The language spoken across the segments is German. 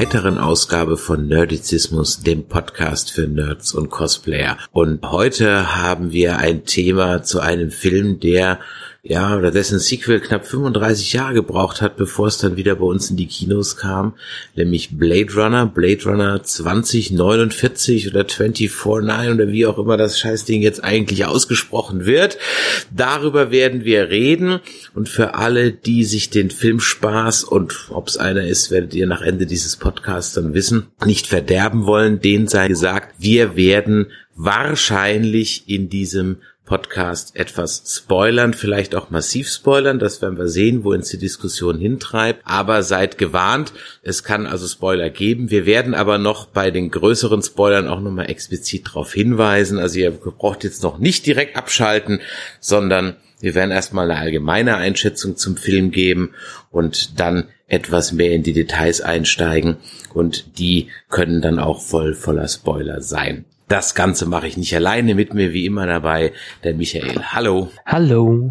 weiteren Ausgabe von Nerdizismus, dem Podcast für Nerds und Cosplayer. Und heute haben wir ein Thema zu einem Film, der ja, oder dessen Sequel knapp 35 Jahre gebraucht hat, bevor es dann wieder bei uns in die Kinos kam, nämlich Blade Runner, Blade Runner 2049 oder 249 oder wie auch immer das Scheißding jetzt eigentlich ausgesprochen wird. Darüber werden wir reden und für alle, die sich den Filmspaß und ob es einer ist, werdet ihr nach Ende dieses Podcasts dann wissen, nicht verderben wollen, denen sei gesagt, wir werden wahrscheinlich in diesem Podcast etwas spoilern, vielleicht auch massiv spoilern. Das werden wir sehen, wo uns die Diskussion hintreibt. Aber seid gewarnt, es kann also Spoiler geben. Wir werden aber noch bei den größeren Spoilern auch nochmal explizit darauf hinweisen. Also ihr braucht jetzt noch nicht direkt abschalten, sondern wir werden erstmal eine allgemeine Einschätzung zum Film geben und dann etwas mehr in die Details einsteigen und die können dann auch voll voller Spoiler sein. Das Ganze mache ich nicht alleine mit mir wie immer dabei, der Michael. Hallo. Hallo.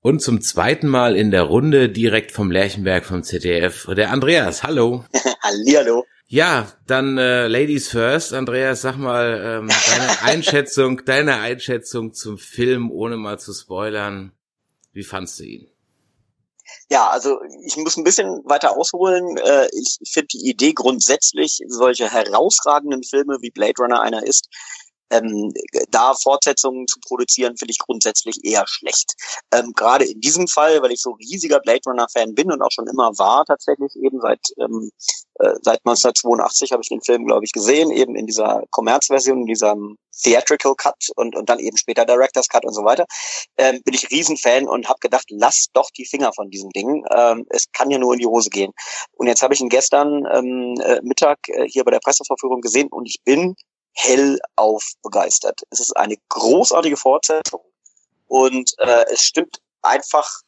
Und zum zweiten Mal in der Runde direkt vom Lerchenberg vom ZDF, der Andreas. Hallo. Hallihallo. Ja, dann äh, Ladies first. Andreas, sag mal ähm, deine Einschätzung, deine Einschätzung zum Film, ohne mal zu spoilern. Wie fandst du ihn? Ja, also ich muss ein bisschen weiter ausholen. Äh, ich finde die Idee grundsätzlich, solche herausragenden Filme wie Blade Runner einer ist, ähm, da Fortsetzungen zu produzieren, finde ich grundsätzlich eher schlecht. Ähm, Gerade in diesem Fall, weil ich so riesiger Blade Runner-Fan bin und auch schon immer war, tatsächlich eben seit ähm, äh, seit 1982 habe ich den Film, glaube ich, gesehen, eben in dieser Kommerzversion, in diesem Theatrical Cut und, und dann eben später Director's Cut und so weiter, ähm, bin ich Riesenfan und habe gedacht, lass doch die Finger von diesem Ding. Ähm, es kann ja nur in die Hose gehen. Und jetzt habe ich ihn gestern ähm, äh, Mittag äh, hier bei der Pressevorführung gesehen und ich bin hellauf begeistert. Es ist eine großartige Fortsetzung und äh, es stimmt einfach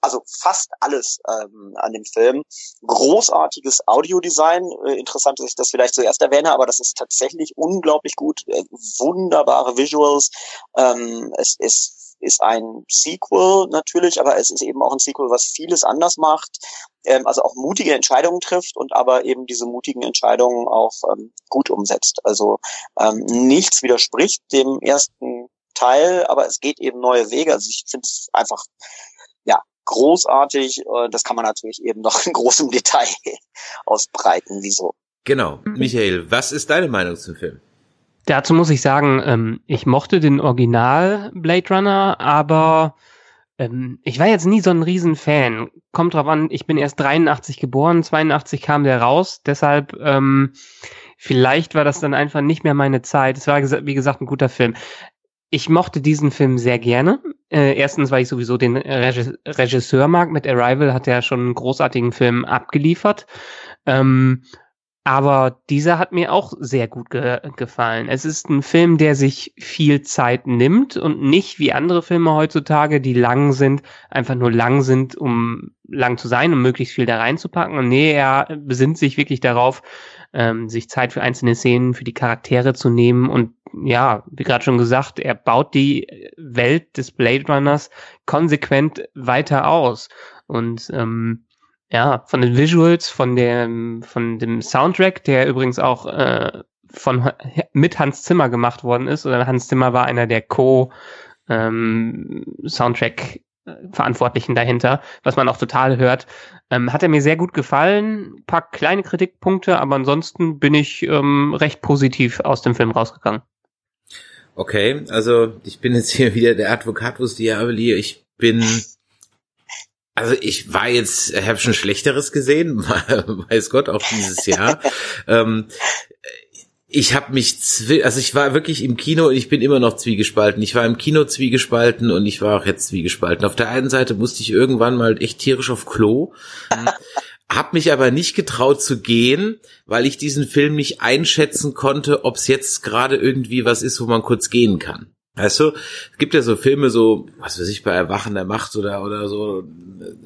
also fast alles ähm, an dem Film. Großartiges Audiodesign. Äh, interessant, dass ich das vielleicht zuerst erwähne, aber das ist tatsächlich unglaublich gut. Äh, wunderbare Visuals. Ähm, es ist ist ein Sequel natürlich, aber es ist eben auch ein Sequel, was vieles anders macht, ähm, also auch mutige Entscheidungen trifft und aber eben diese mutigen Entscheidungen auch ähm, gut umsetzt. Also ähm, nichts widerspricht dem ersten Teil, aber es geht eben neue Wege. Also ich finde es einfach ja großartig. Äh, das kann man natürlich eben noch in großem Detail ausbreiten, wieso. Genau. Mhm. Michael, was ist deine Meinung zum Film? Dazu muss ich sagen, ähm, ich mochte den Original Blade Runner, aber ähm, ich war jetzt nie so ein Riesenfan. Kommt drauf an, ich bin erst 83 geboren, 82 kam der raus, deshalb ähm, vielleicht war das dann einfach nicht mehr meine Zeit. Es war, wie gesagt, ein guter Film. Ich mochte diesen Film sehr gerne. Äh, erstens, weil ich sowieso den Regisseur mag. Mit Arrival hat er schon einen großartigen Film abgeliefert. Ähm, aber dieser hat mir auch sehr gut ge gefallen. Es ist ein Film, der sich viel Zeit nimmt und nicht wie andere Filme heutzutage, die lang sind, einfach nur lang sind, um lang zu sein, um möglichst viel da reinzupacken. Und nee, er besinnt sich wirklich darauf, ähm, sich Zeit für einzelne Szenen, für die Charaktere zu nehmen. Und ja, wie gerade schon gesagt, er baut die Welt des Blade Runners konsequent weiter aus. Und ähm, ja, von den Visuals, von dem, von dem Soundtrack, der übrigens auch äh, von mit Hans Zimmer gemacht worden ist, oder Hans Zimmer war einer der Co ähm, Soundtrack Verantwortlichen dahinter, was man auch total hört. Ähm, hat er mir sehr gut gefallen. Ein paar kleine Kritikpunkte, aber ansonsten bin ich ähm, recht positiv aus dem Film rausgegangen. Okay, also ich bin jetzt hier wieder der Advocatus Diaboli. Ich bin also ich war jetzt, ich habe schon Schlechteres gesehen, weiß Gott, auch dieses Jahr. ähm, ich habe mich, also ich war wirklich im Kino und ich bin immer noch zwiegespalten. Ich war im Kino zwiegespalten und ich war auch jetzt zwiegespalten. Auf der einen Seite musste ich irgendwann mal echt tierisch auf Klo, hab mich aber nicht getraut zu gehen, weil ich diesen Film nicht einschätzen konnte, ob es jetzt gerade irgendwie was ist, wo man kurz gehen kann. Weißt du, es gibt ja so Filme, so, was weiß ich, bei Erwachen der Macht oder, oder so,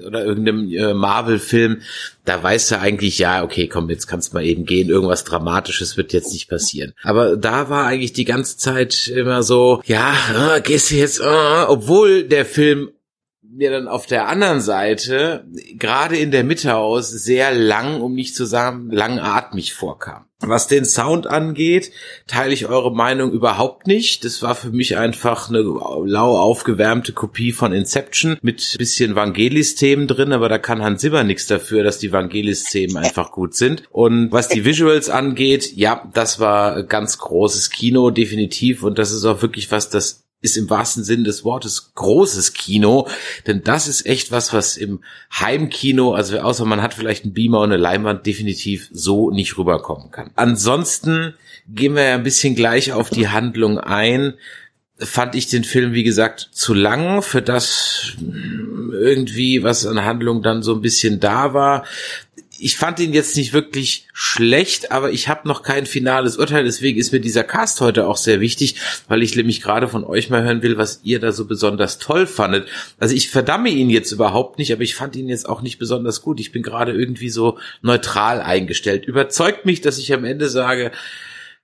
oder irgendeinem äh, Marvel-Film, da weißt du eigentlich, ja, okay, komm, jetzt kannst du mal eben gehen, irgendwas Dramatisches wird jetzt nicht passieren. Aber da war eigentlich die ganze Zeit immer so, ja, äh, gehst du jetzt, äh, obwohl der Film mir dann auf der anderen Seite, gerade in der Mitte aus, sehr lang, um nicht zu sagen, langatmig vorkam. Was den Sound angeht, teile ich eure Meinung überhaupt nicht. Das war für mich einfach eine lau aufgewärmte Kopie von Inception mit bisschen Vangelis-Themen drin, aber da kann Hans Zimmer nichts dafür, dass die Vangelis-Themen einfach gut sind. Und was die Visuals angeht, ja, das war ganz großes Kino, definitiv. Und das ist auch wirklich was, das ist im wahrsten Sinn des Wortes großes Kino, denn das ist echt was, was im Heimkino, also außer man hat vielleicht einen Beamer und eine Leinwand, definitiv so nicht rüberkommen kann. Ansonsten gehen wir ja ein bisschen gleich auf die Handlung ein. Fand ich den Film, wie gesagt, zu lang für das irgendwie, was an Handlung dann so ein bisschen da war ich fand ihn jetzt nicht wirklich schlecht, aber ich habe noch kein finales Urteil. Deswegen ist mir dieser Cast heute auch sehr wichtig, weil ich nämlich gerade von euch mal hören will, was ihr da so besonders toll fandet. Also ich verdamme ihn jetzt überhaupt nicht, aber ich fand ihn jetzt auch nicht besonders gut. Ich bin gerade irgendwie so neutral eingestellt. Überzeugt mich, dass ich am Ende sage,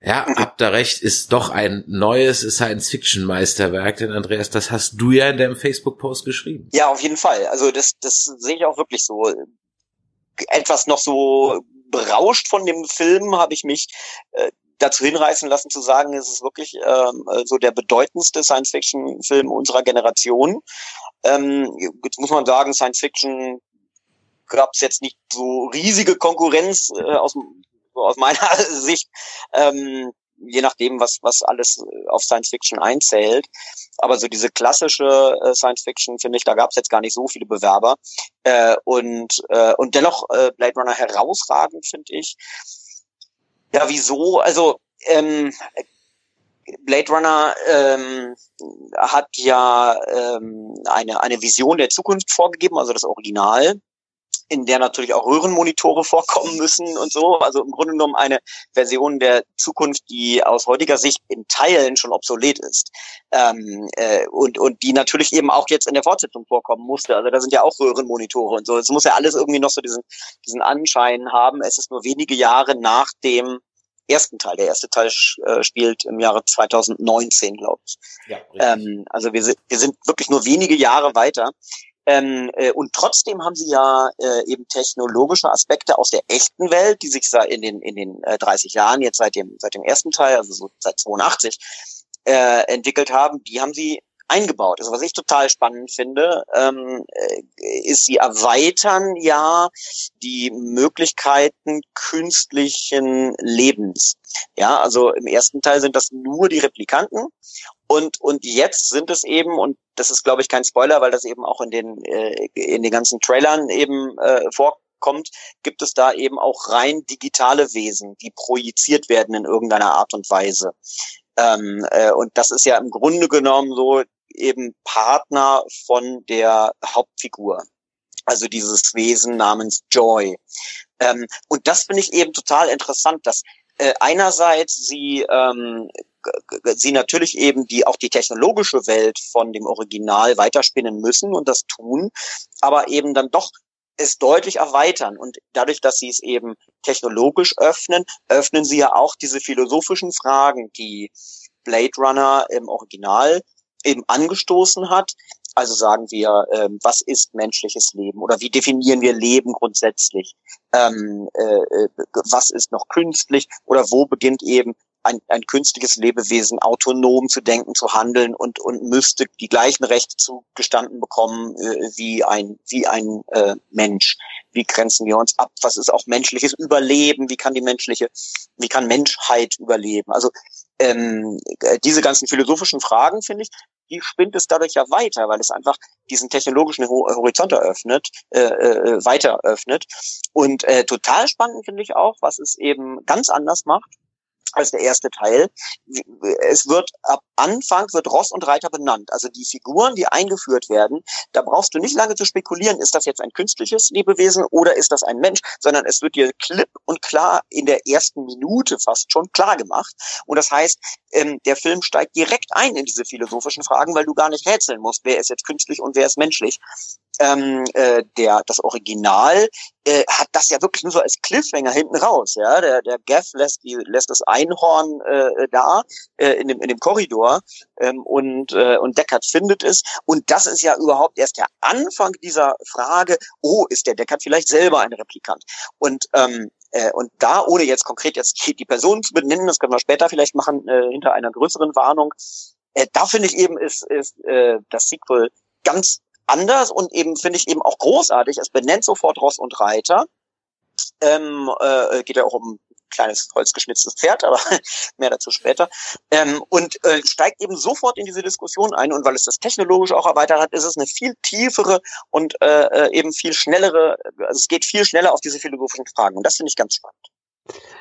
ja, habt da recht, ist doch ein neues Science-Fiction-Meisterwerk, denn Andreas, das hast du ja in deinem Facebook-Post geschrieben. Ja, auf jeden Fall. Also das, das sehe ich auch wirklich so etwas noch so berauscht von dem Film habe ich mich äh, dazu hinreißen lassen zu sagen, es ist wirklich ähm, so der bedeutendste Science-Fiction-Film unserer Generation. Ähm, jetzt muss man sagen, Science-Fiction gab es jetzt nicht so riesige Konkurrenz äh, aus, aus meiner Sicht. Ähm, je nachdem, was, was alles äh, auf Science Fiction einzählt. Aber so diese klassische äh, Science Fiction, finde ich, da gab es jetzt gar nicht so viele Bewerber. Äh, und, äh, und dennoch äh, Blade Runner herausragend, finde ich. Ja, wieso? Also, ähm, Blade Runner ähm, hat ja ähm, eine, eine Vision der Zukunft vorgegeben, also das Original in der natürlich auch Röhrenmonitore vorkommen müssen und so. Also im Grunde genommen eine Version der Zukunft, die aus heutiger Sicht in Teilen schon obsolet ist. Ähm, äh, und, und die natürlich eben auch jetzt in der Fortsetzung vorkommen musste. Also da sind ja auch Röhrenmonitore und so. Es muss ja alles irgendwie noch so diesen, diesen Anschein haben. Es ist nur wenige Jahre nach dem ersten Teil. Der erste Teil äh, spielt im Jahre 2019, glaube ich. Ja, ähm, also wir sind, wir sind wirklich nur wenige Jahre weiter. Ähm, äh, und trotzdem haben sie ja äh, eben technologische Aspekte aus der echten Welt, die sich in den in den äh, 30 Jahren jetzt seit dem seit dem ersten Teil, also so seit 82 äh, entwickelt haben, die haben sie eingebaut. Also was ich total spannend finde, ähm, äh, ist, sie erweitern ja die Möglichkeiten künstlichen Lebens. Ja, also im ersten Teil sind das nur die Replikanten und und jetzt sind es eben und das ist glaube ich kein Spoiler, weil das eben auch in den äh, in den ganzen Trailern eben äh, vorkommt, gibt es da eben auch rein digitale Wesen, die projiziert werden in irgendeiner Art und Weise. Ähm, äh, und das ist ja im Grunde genommen so eben Partner von der Hauptfigur. Also dieses Wesen namens Joy. Ähm, und das finde ich eben total interessant, dass äh, einerseits sie ähm, sie natürlich eben die auch die technologische Welt von dem Original weiterspinnen müssen und das tun, aber eben dann doch es deutlich erweitern. Und dadurch, dass sie es eben technologisch öffnen, öffnen sie ja auch diese philosophischen Fragen, die Blade Runner im Original eben angestoßen hat. Also sagen wir, ähm, was ist menschliches Leben oder wie definieren wir Leben grundsätzlich? Ähm, äh, äh was ist noch künstlich oder wo beginnt eben ein, ein künstliches Lebewesen autonom zu denken, zu handeln und, und müsste die gleichen Rechte zugestanden bekommen äh, wie ein, wie ein äh, Mensch. Wie grenzen wir uns ab? Was ist auch menschliches Überleben? Wie kann die menschliche, wie kann Menschheit überleben? Also ähm, diese ganzen philosophischen Fragen, finde ich, die spinnt es dadurch ja weiter, weil es einfach diesen technologischen Horizont eröffnet, äh, äh, weiter öffnet. Und äh, total spannend finde ich auch, was es eben ganz anders macht als der erste Teil. Es wird ab Anfang wird Ross und Reiter benannt. Also die Figuren, die eingeführt werden, da brauchst du nicht lange zu spekulieren, ist das jetzt ein künstliches Lebewesen oder ist das ein Mensch, sondern es wird dir klipp und klar in der ersten Minute fast schon klar gemacht. Und das heißt, ähm, der Film steigt direkt ein in diese philosophischen Fragen, weil du gar nicht rätseln musst, wer ist jetzt künstlich und wer ist menschlich. Ähm, äh, der das Original äh, hat das ja wirklich nur so als Cliffhanger hinten raus. Ja, der der Gaff lässt die lässt das Einhorn äh, da äh, in dem in dem Korridor ähm, und äh, und Deckard findet es und das ist ja überhaupt erst der Anfang dieser Frage. Oh, ist der Deckard vielleicht selber ein Replikant? Und ähm, äh, und da, ohne jetzt konkret jetzt die Person zu benennen, das können wir später vielleicht machen, äh, hinter einer größeren Warnung, äh, da finde ich eben, ist, ist äh, das Sequel ganz anders und eben finde ich eben auch großartig. Es benennt sofort Ross und Reiter. Ähm, äh, geht ja auch um ein kleines holzgeschnitztes Pferd, aber mehr dazu später. Ähm, und äh, steigt eben sofort in diese Diskussion ein. Und weil es das technologisch auch erweitert hat, ist es eine viel tiefere und äh, äh eben viel schnellere, also es geht viel schneller auf diese philosophischen Fragen. Und das finde ich ganz spannend.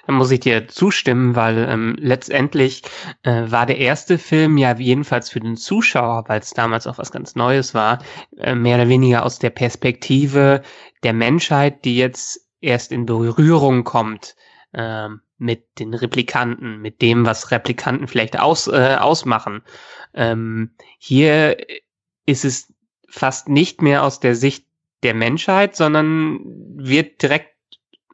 Da muss ich dir zustimmen, weil ähm, letztendlich äh, war der erste Film ja jedenfalls für den Zuschauer, weil es damals auch was ganz Neues war, äh, mehr oder weniger aus der Perspektive der Menschheit, die jetzt erst in Berührung kommt äh, mit den Replikanten, mit dem, was Replikanten vielleicht aus, äh, ausmachen. Ähm, hier ist es fast nicht mehr aus der Sicht der Menschheit, sondern wird direkt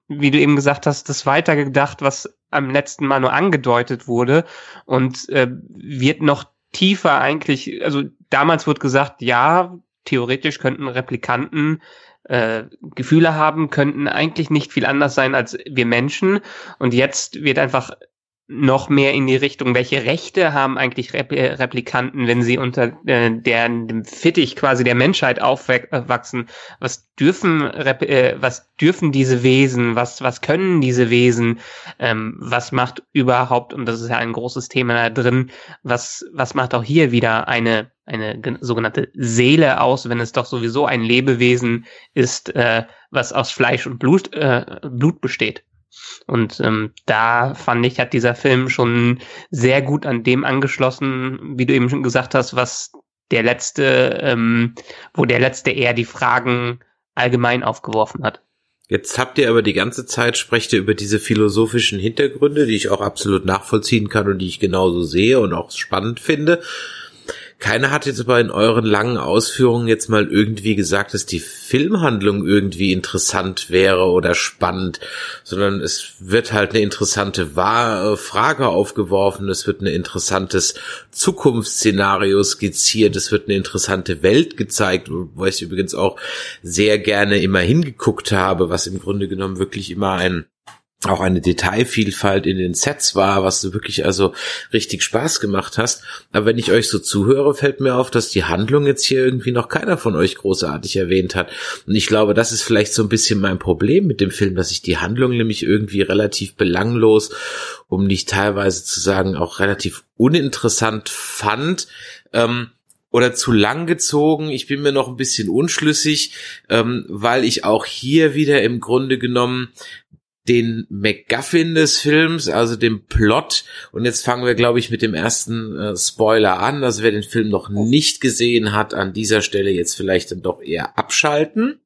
wie du eben gesagt hast, das weitergedacht, was am letzten Mal nur angedeutet wurde. Und äh, wird noch tiefer eigentlich, also damals wird gesagt, ja, theoretisch könnten Replikanten äh, Gefühle haben, könnten eigentlich nicht viel anders sein als wir Menschen. Und jetzt wird einfach noch mehr in die Richtung, welche Rechte haben eigentlich Replikanten, wenn sie unter äh, der, dem Fittich quasi der Menschheit aufwachsen? Was dürfen, äh, was dürfen diese Wesen? Was, was können diese Wesen? Ähm, was macht überhaupt, und das ist ja ein großes Thema da drin, was, was macht auch hier wieder eine, eine sogenannte Seele aus, wenn es doch sowieso ein Lebewesen ist, äh, was aus Fleisch und Blut, äh, Blut besteht? Und ähm, da fand ich, hat dieser Film schon sehr gut an dem angeschlossen, wie du eben schon gesagt hast, was der letzte, ähm, wo der letzte eher die Fragen allgemein aufgeworfen hat. Jetzt habt ihr aber die ganze Zeit sprecht ihr über diese philosophischen Hintergründe, die ich auch absolut nachvollziehen kann und die ich genauso sehe und auch spannend finde. Keiner hat jetzt aber in euren langen Ausführungen jetzt mal irgendwie gesagt, dass die Filmhandlung irgendwie interessant wäre oder spannend, sondern es wird halt eine interessante äh, Frage aufgeworfen, es wird ein interessantes Zukunftsszenario skizziert, es wird eine interessante Welt gezeigt, wo ich übrigens auch sehr gerne immer hingeguckt habe, was im Grunde genommen wirklich immer ein auch eine Detailvielfalt in den Sets war, was du wirklich also richtig Spaß gemacht hast. Aber wenn ich euch so zuhöre, fällt mir auf, dass die Handlung jetzt hier irgendwie noch keiner von euch großartig erwähnt hat. Und ich glaube, das ist vielleicht so ein bisschen mein Problem mit dem Film, dass ich die Handlung nämlich irgendwie relativ belanglos, um nicht teilweise zu sagen, auch relativ uninteressant fand. Ähm, oder zu lang gezogen. Ich bin mir noch ein bisschen unschlüssig, ähm, weil ich auch hier wieder im Grunde genommen den MacGuffin des Films, also dem Plot. Und jetzt fangen wir, glaube ich, mit dem ersten äh, Spoiler an. Also wer den Film noch nicht gesehen hat, an dieser Stelle jetzt vielleicht dann doch eher abschalten.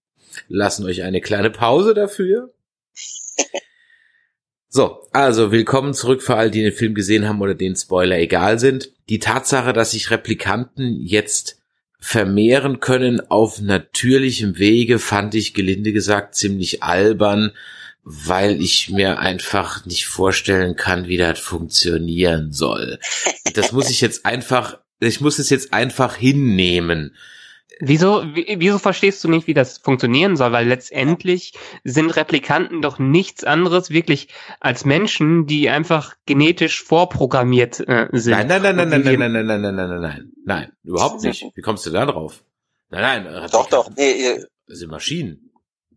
Lassen euch eine kleine Pause dafür. So, also willkommen zurück für all die den Film gesehen haben oder den Spoiler egal sind. Die Tatsache, dass sich Replikanten jetzt vermehren können auf natürlichem Wege, fand ich gelinde gesagt ziemlich albern weil ich mir einfach nicht vorstellen kann, wie das funktionieren soll. Das muss ich jetzt einfach, ich muss es jetzt einfach hinnehmen. Wieso, wieso verstehst du nicht, wie das funktionieren soll? Weil letztendlich sind Replikanten doch nichts anderes wirklich als Menschen, die einfach genetisch vorprogrammiert äh, sind. Nein, nein, nein, nein, nein, nein, nein, nein, nein, nein, nein, nein, nein, überhaupt nicht. Wie kommst du da drauf? Nein, nein, doch, doch, nee, das sind Maschinen.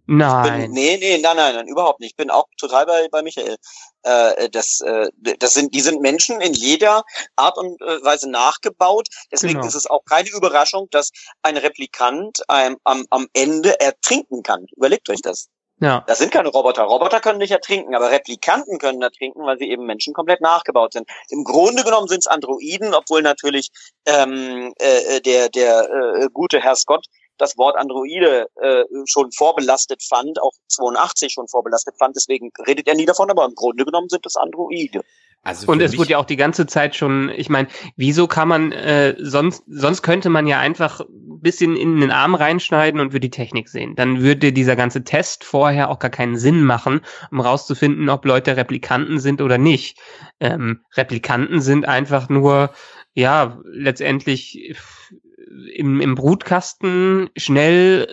Nein. Bin, nee, nee, nein, nein, nein, überhaupt nicht. Ich bin auch total bei, bei Michael. Äh, das, äh, das sind, die sind Menschen in jeder Art und äh, Weise nachgebaut. Deswegen genau. ist es auch keine Überraschung, dass ein Replikant ähm, am, am Ende ertrinken kann. Überlegt euch das. Ja. Das sind keine Roboter. Roboter können nicht ertrinken, aber Replikanten können ertrinken, weil sie eben Menschen komplett nachgebaut sind. Im Grunde genommen sind es Androiden, obwohl natürlich ähm, äh, der der äh, gute Herr Scott das Wort Androide äh, schon vorbelastet fand, auch 82 schon vorbelastet fand. Deswegen redet er nie davon, aber im Grunde genommen sind es Androide. Also und es wurde ja auch die ganze Zeit schon, ich meine, wieso kann man, äh, sonst, sonst könnte man ja einfach ein bisschen in den Arm reinschneiden und würde die Technik sehen. Dann würde dieser ganze Test vorher auch gar keinen Sinn machen, um rauszufinden, ob Leute Replikanten sind oder nicht. Ähm, Replikanten sind einfach nur, ja, letztendlich im, im Brutkasten schnell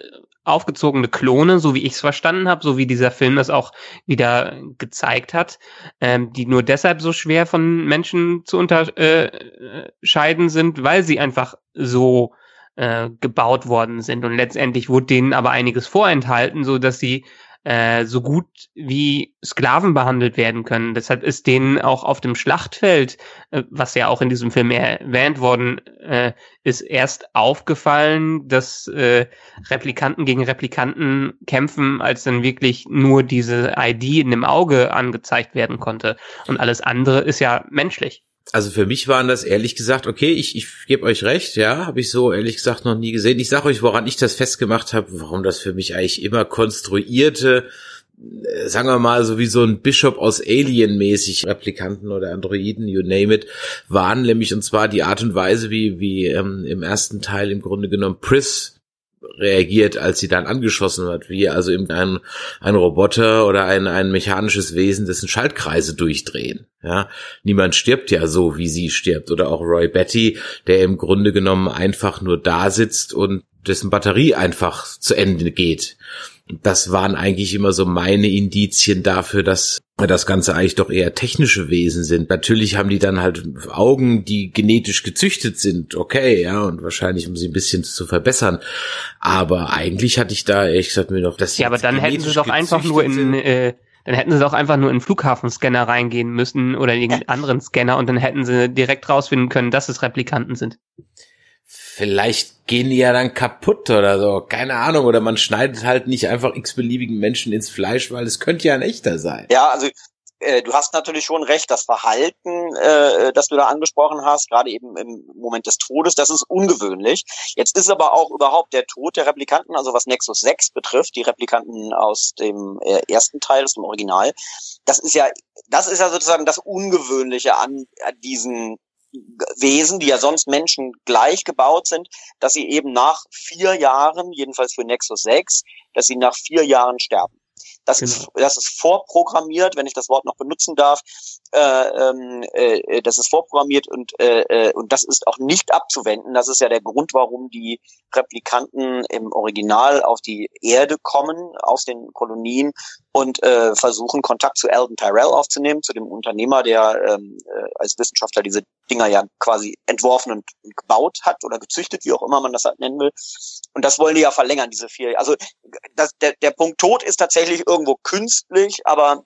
aufgezogene Klone, so wie ich es verstanden habe, so wie dieser Film das auch wieder gezeigt hat, ähm, die nur deshalb so schwer von Menschen zu unterscheiden sind, weil sie einfach so äh, gebaut worden sind. Und letztendlich wurde denen aber einiges vorenthalten, so dass sie äh, so gut wie Sklaven behandelt werden können. Deshalb ist denen auch auf dem Schlachtfeld, äh, was ja auch in diesem Film erwähnt worden äh, ist, erst aufgefallen, dass äh, Replikanten gegen Replikanten kämpfen, als dann wirklich nur diese ID in dem Auge angezeigt werden konnte. Und alles andere ist ja menschlich. Also für mich waren das ehrlich gesagt, okay, ich, ich gebe euch recht, ja, habe ich so ehrlich gesagt noch nie gesehen. Ich sage euch, woran ich das festgemacht habe, warum das für mich eigentlich immer konstruierte, äh, sagen wir mal, so wie so ein Bishop aus Alien mäßig, Replikanten oder Androiden, you name it, waren nämlich und zwar die Art und Weise, wie, wie ähm, im ersten Teil im Grunde genommen Pris reagiert, als sie dann angeschossen wird, wie also eben ein, ein Roboter oder ein, ein mechanisches Wesen, dessen Schaltkreise durchdrehen. Ja, niemand stirbt ja so, wie sie stirbt. Oder auch Roy Betty, der im Grunde genommen einfach nur da sitzt und dessen Batterie einfach zu Ende geht das waren eigentlich immer so meine Indizien dafür, dass das Ganze eigentlich doch eher technische Wesen sind. Natürlich haben die dann halt Augen, die genetisch gezüchtet sind, okay, ja, und wahrscheinlich um sie ein bisschen zu verbessern. Aber eigentlich hatte ich da ehrlich gesagt mir noch das. Ja, aber dann hätten sie doch einfach nur in, äh, dann hätten sie doch einfach nur in Flughafenscanner reingehen müssen oder in irgendeinen anderen Scanner und dann hätten sie direkt rausfinden können, dass es Replikanten sind vielleicht gehen die ja dann kaputt oder so, keine Ahnung, oder man schneidet halt nicht einfach x-beliebigen Menschen ins Fleisch, weil es könnte ja ein echter sein. Ja, also äh, du hast natürlich schon recht, das Verhalten, äh, das du da angesprochen hast, gerade eben im Moment des Todes, das ist ungewöhnlich. Jetzt ist aber auch überhaupt der Tod der Replikanten, also was Nexus 6 betrifft, die Replikanten aus dem äh, ersten Teil, aus dem Original, das ist ja, das ist ja sozusagen das Ungewöhnliche an, an diesen Wesen, die ja sonst Menschen gleich gebaut sind, dass sie eben nach vier Jahren, jedenfalls für Nexus 6, dass sie nach vier Jahren sterben. Das, genau. ist, das ist vorprogrammiert, wenn ich das Wort noch benutzen darf. Äh, ähm, äh, das ist vorprogrammiert und, äh, äh, und das ist auch nicht abzuwenden. Das ist ja der Grund, warum die Replikanten im Original auf die Erde kommen, aus den Kolonien und äh, versuchen, Kontakt zu Alden Tyrell aufzunehmen, zu dem Unternehmer, der ähm, äh, als Wissenschaftler diese Dinger ja quasi entworfen und, und gebaut hat oder gezüchtet, wie auch immer man das halt nennen will. Und das wollen die ja verlängern, diese vier. Also das, der, der Punkt Tod ist tatsächlich irgendwo künstlich, aber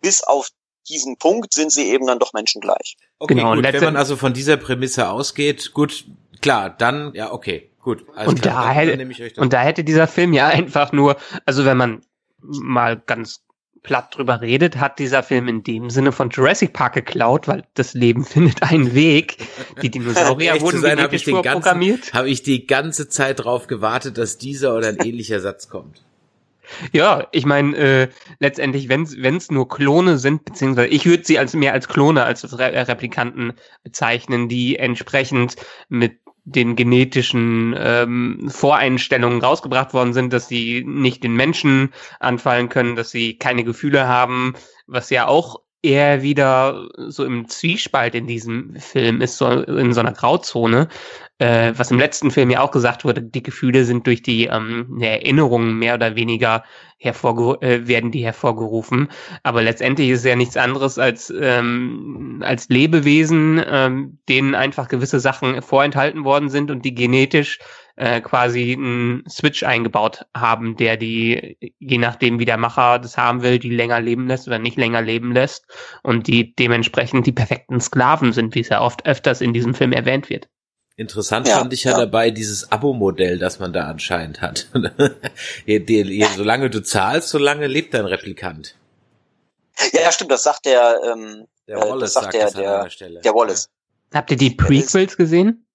bis auf diesen Punkt sind sie eben dann doch menschengleich. Okay, genau, gut, wenn man also von dieser Prämisse ausgeht, gut, klar, dann, ja, okay, gut. Also und, klar, da hätte, und da hätte dieser Film ja einfach nur, also wenn man mal ganz platt drüber redet, hat dieser Film in dem Sinne von Jurassic Park geklaut, weil das Leben findet einen Weg. Die Dinosaurier wurden sein, genetisch vorprogrammiert. Habe ich die ganze Zeit drauf gewartet, dass dieser oder ein ähnlicher Satz kommt. Ja, ich meine, äh, letztendlich, wenn es nur Klone sind, beziehungsweise ich würde sie als mehr als Klone als Re Replikanten bezeichnen, die entsprechend mit den genetischen ähm, Voreinstellungen rausgebracht worden sind, dass sie nicht den Menschen anfallen können, dass sie keine Gefühle haben, was ja auch eher wieder so im Zwiespalt in diesem Film ist, so in so einer Grauzone, äh, was im letzten Film ja auch gesagt wurde, die Gefühle sind durch die ähm, Erinnerungen mehr oder weniger hervorgeru äh, werden die hervorgerufen. Aber letztendlich ist es ja nichts anderes als, ähm, als Lebewesen, ähm, denen einfach gewisse Sachen vorenthalten worden sind und die genetisch äh, quasi einen Switch eingebaut haben, der die, je nachdem wie der Macher das haben will, die länger leben lässt oder nicht länger leben lässt und die dementsprechend die perfekten Sklaven sind, wie es ja oft öfters in diesem Film erwähnt wird. Interessant ja, fand ich ja, ja, dabei dieses Abo-Modell, das man da anscheinend hat. je, je, je, solange du zahlst, solange lebt dein Replikant. Ja, ja, stimmt, das sagt der, ähm, der äh, Wallace, sagt, sagt der, der, der Wallace. Habt ihr die Prequels gesehen?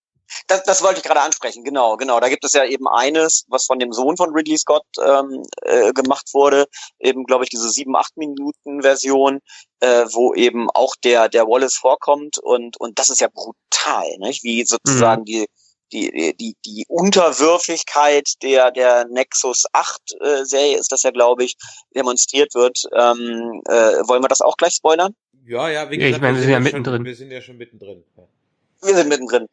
Das, das wollte ich gerade ansprechen, genau, genau. Da gibt es ja eben eines, was von dem Sohn von Ridley Scott ähm, äh, gemacht wurde, eben, glaube ich, diese sieben, acht Minuten Version, äh, wo eben auch der, der Wallace vorkommt und, und das ist ja brutal, nicht? wie sozusagen mhm. die, die, die, die Unterwürfigkeit der, der Nexus 8 äh, Serie ist das ja, glaube ich, demonstriert wird. Ähm, äh, wollen wir das auch gleich spoilern? Ja, ja, wie gesagt, ja, ich meine, wir sind ja mittendrin. wir sind ja schon mittendrin. Wir sind mittendrin.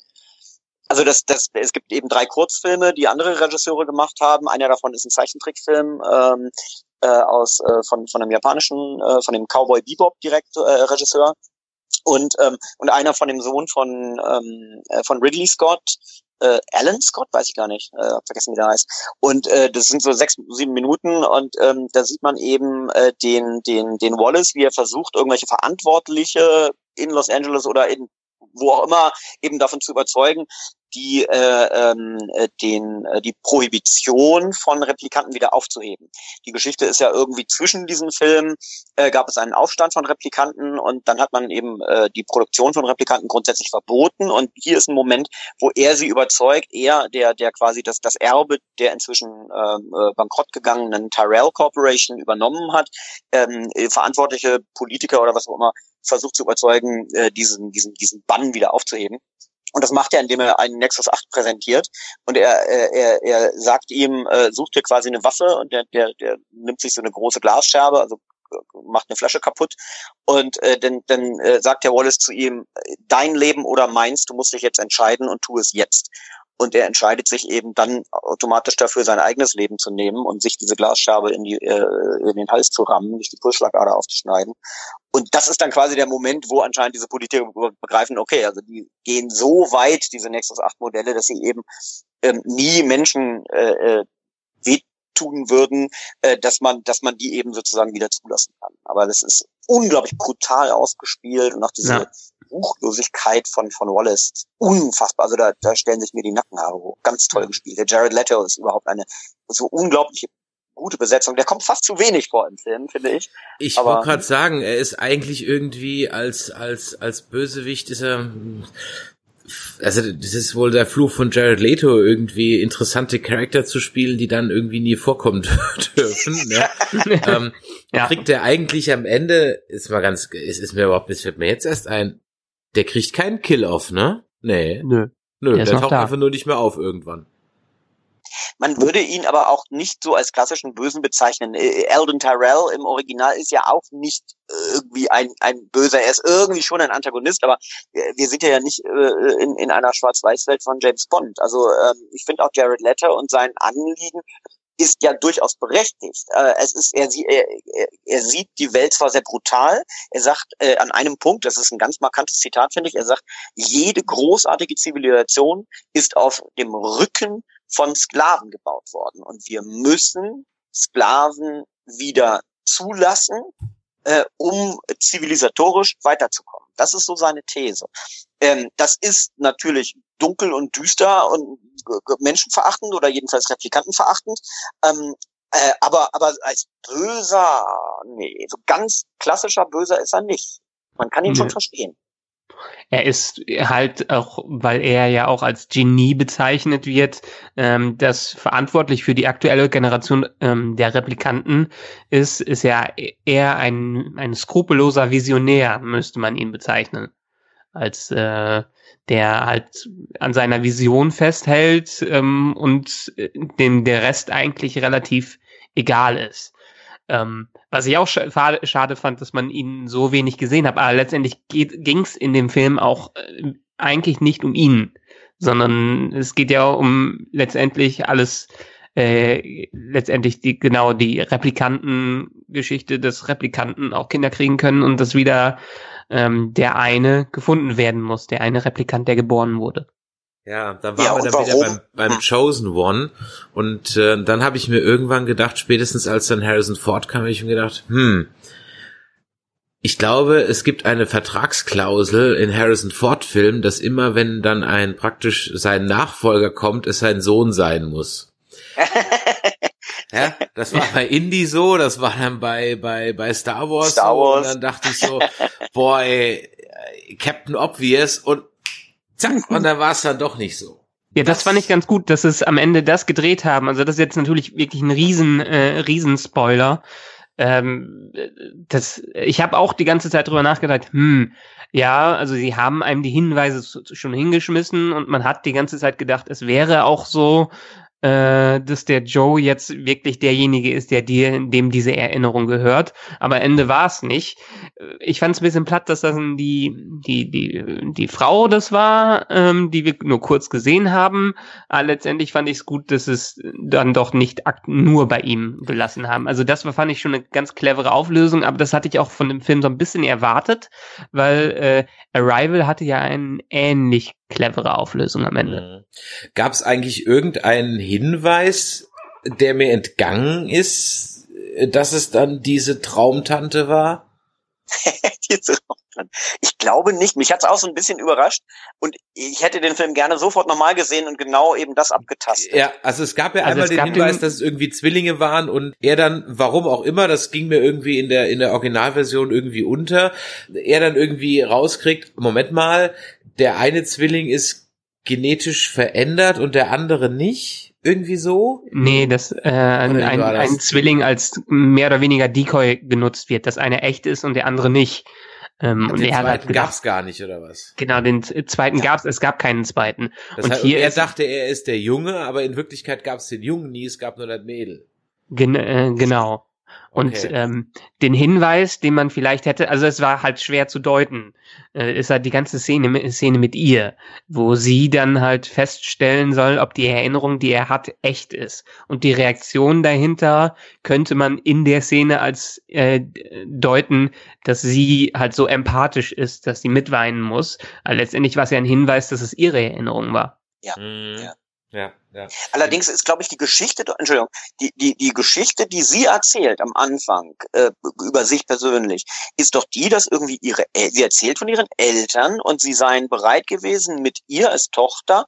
Also das, das, es gibt eben drei Kurzfilme, die andere Regisseure gemacht haben. Einer davon ist ein Zeichentrickfilm ähm, äh, aus äh, von von einem japanischen, äh, von dem Cowboy Bebop direkt äh, Regisseur und ähm, und einer von dem Sohn von ähm, äh, von Ridley Scott, äh, Alan Scott, weiß ich gar nicht, äh, hab vergessen, wie der heißt. Und äh, das sind so sechs, sieben Minuten und ähm, da sieht man eben äh, den, den, den Wallace, wie er versucht, irgendwelche Verantwortliche in Los Angeles oder in wo auch immer eben davon zu überzeugen, die äh, ähm, äh, den äh, die Prohibition von Replikanten wieder aufzuheben. Die Geschichte ist ja irgendwie zwischen diesen Filmen äh, gab es einen Aufstand von Replikanten und dann hat man eben äh, die Produktion von Replikanten grundsätzlich verboten und hier ist ein Moment, wo er sie überzeugt, er der der quasi das das Erbe der inzwischen ähm, äh, bankrott gegangenen Tyrell Corporation übernommen hat, ähm, äh, verantwortliche Politiker oder was auch immer versucht zu überzeugen, äh, diesen diesen diesen Bann wieder aufzuheben. Und das macht er, indem er einen Nexus 8 präsentiert. Und er, er, er sagt ihm, äh, sucht dir quasi eine Waffe und der, der, der nimmt sich so eine große Glasscherbe, also äh, macht eine Flasche kaputt und äh, dann, dann äh, sagt der Wallace zu ihm, dein Leben oder meins, du musst dich jetzt entscheiden und tu es jetzt. Und er entscheidet sich eben dann automatisch dafür, sein eigenes Leben zu nehmen und sich diese Glasscherbe in, die, äh, in den Hals zu rammen, nicht die Pulsschlagader aufzuschneiden. Und das ist dann quasi der Moment, wo anscheinend diese Politiker begreifen, okay, also die gehen so weit, diese Nexus 8 Modelle, dass sie eben ähm, nie Menschen äh, äh, wehtun würden, äh, dass man, dass man die eben sozusagen wieder zulassen kann. Aber das ist unglaublich brutal ausgespielt und auch diese ja. Ruchlosigkeit von, von Wallace unfassbar. Also da, da stellen sich mir die Nackenhaare hoch. Ganz toll gespielt. Der Jared Leto ist überhaupt eine so unglaubliche gute Besetzung. Der kommt fast zu wenig vor im Film, finde ich. Ich wollte gerade sagen, er ist eigentlich irgendwie als als als Bösewicht ist er also das ist wohl der Fluch von Jared Leto, irgendwie interessante Charakter zu spielen, die dann irgendwie nie vorkommen dürfen. Ne? ähm, ja. Kriegt er eigentlich am Ende, ist mal ganz, ist, ist mir überhaupt, es fällt mir jetzt erst ein, der kriegt keinen Kill-Off, ne? Nee. Nö. Nö, der, der taucht da. einfach nur nicht mehr auf irgendwann. Man würde ihn aber auch nicht so als klassischen Bösen bezeichnen. Eldon äh, Tyrell im Original ist ja auch nicht irgendwie ein, ein Böser. Er ist irgendwie schon ein Antagonist, aber wir sind ja nicht äh, in, in einer Schwarz-Weiß-Welt von James Bond. Also ähm, ich finde auch Jared Letter und sein Anliegen ist ja durchaus berechtigt. Äh, es ist, er, er, er sieht die Welt zwar sehr brutal. Er sagt äh, an einem Punkt, das ist ein ganz markantes Zitat, finde ich, er sagt, jede großartige Zivilisation ist auf dem Rücken von Sklaven gebaut worden. Und wir müssen Sklaven wieder zulassen, äh, um zivilisatorisch weiterzukommen. Das ist so seine These. Ähm, das ist natürlich dunkel und düster und menschenverachtend oder jedenfalls replikantenverachtend. Ähm, äh, aber, aber als böser, nee, so ganz klassischer Böser ist er nicht. Man kann ihn nee. schon verstehen. Er ist halt auch, weil er ja auch als Genie bezeichnet wird, ähm, das verantwortlich für die aktuelle Generation ähm, der Replikanten ist, ist er eher ein, ein skrupelloser Visionär, müsste man ihn bezeichnen. Als äh, der halt an seiner Vision festhält ähm, und äh, dem der Rest eigentlich relativ egal ist. Ähm, was ich auch schade, schade fand, dass man ihn so wenig gesehen hat. Aber letztendlich ging es in dem Film auch äh, eigentlich nicht um ihn, sondern es geht ja um letztendlich alles, äh, letztendlich die genau die Replikantengeschichte, dass Replikanten auch Kinder kriegen können und dass wieder ähm, der eine gefunden werden muss, der eine Replikant, der geboren wurde. Ja, dann waren ja, wir dann warum? wieder beim, beim hm. Chosen One und äh, dann habe ich mir irgendwann gedacht, spätestens als dann Harrison Ford kam, habe ich mir gedacht, hm, ich glaube, es gibt eine Vertragsklausel in Harrison Ford Filmen, dass immer wenn dann ein praktisch sein Nachfolger kommt, es sein Sohn sein muss. ja, das war bei Indie so, das war dann bei bei bei Star Wars, Star Wars. So, und dann dachte ich so, boah, ey, Captain Obvious und zack, und da war es dann doch nicht so. Ja, das, das fand ich ganz gut, dass es am Ende das gedreht haben. Also das ist jetzt natürlich wirklich ein riesen, äh, riesen Spoiler. Ähm, das, ich habe auch die ganze Zeit drüber nachgedacht, hm, ja, also sie haben einem die Hinweise schon hingeschmissen und man hat die ganze Zeit gedacht, es wäre auch so, äh, dass der Joe jetzt wirklich derjenige ist, der dir, dem diese Erinnerung gehört. Aber Ende war es nicht. Ich fand es ein bisschen platt, dass das die, die, die, die Frau das war, ähm, die wir nur kurz gesehen haben. Aber letztendlich fand ich es gut, dass es dann doch nicht nur bei ihm gelassen haben. Also das war, fand ich schon eine ganz clevere Auflösung, aber das hatte ich auch von dem Film so ein bisschen erwartet, weil äh, Arrival hatte ja einen ähnlich clevere Auflösung am Ende. Mhm. Gab es eigentlich irgendeinen Hinweis, der mir entgangen ist, dass es dann diese Traumtante war? diese Traumtante. Ich glaube nicht. Mich hat es auch so ein bisschen überrascht und ich hätte den Film gerne sofort nochmal gesehen und genau eben das abgetastet. Ja, also es gab ja also einmal den Hinweis, den dass es irgendwie Zwillinge waren und er dann, warum auch immer, das ging mir irgendwie in der in der Originalversion irgendwie unter, er dann irgendwie rauskriegt, Moment mal, der eine Zwilling ist genetisch verändert und der andere nicht? Irgendwie so? Nee, dass äh, ein, ein, ein Zwilling als mehr oder weniger Decoy genutzt wird, dass einer echt ist und der andere nicht. Ähm, und den er zweiten halt gab's gar nicht, oder was? Genau, den zweiten gab's, es gab keinen zweiten. Das und heißt, hier und er dachte, er ist der Junge, aber in Wirklichkeit gab's den Jungen nie, es gab nur das Mädel. Gen äh, genau. Und okay. ähm, den Hinweis, den man vielleicht hätte, also es war halt schwer zu deuten, äh, ist halt die ganze Szene, Szene mit ihr, wo sie dann halt feststellen soll, ob die Erinnerung, die er hat, echt ist. Und die Reaktion dahinter könnte man in der Szene als äh, deuten, dass sie halt so empathisch ist, dass sie mitweinen muss. Aber letztendlich war es ja ein Hinweis, dass es ihre Erinnerung war. Ja. Mhm. ja. Ja, ja. Allerdings ist, glaube ich, die Geschichte, Entschuldigung, die, die, die Geschichte, die sie erzählt am Anfang äh, über sich persönlich, ist doch die, dass irgendwie ihre, sie erzählt von ihren Eltern und sie seien bereit gewesen, mit ihr als Tochter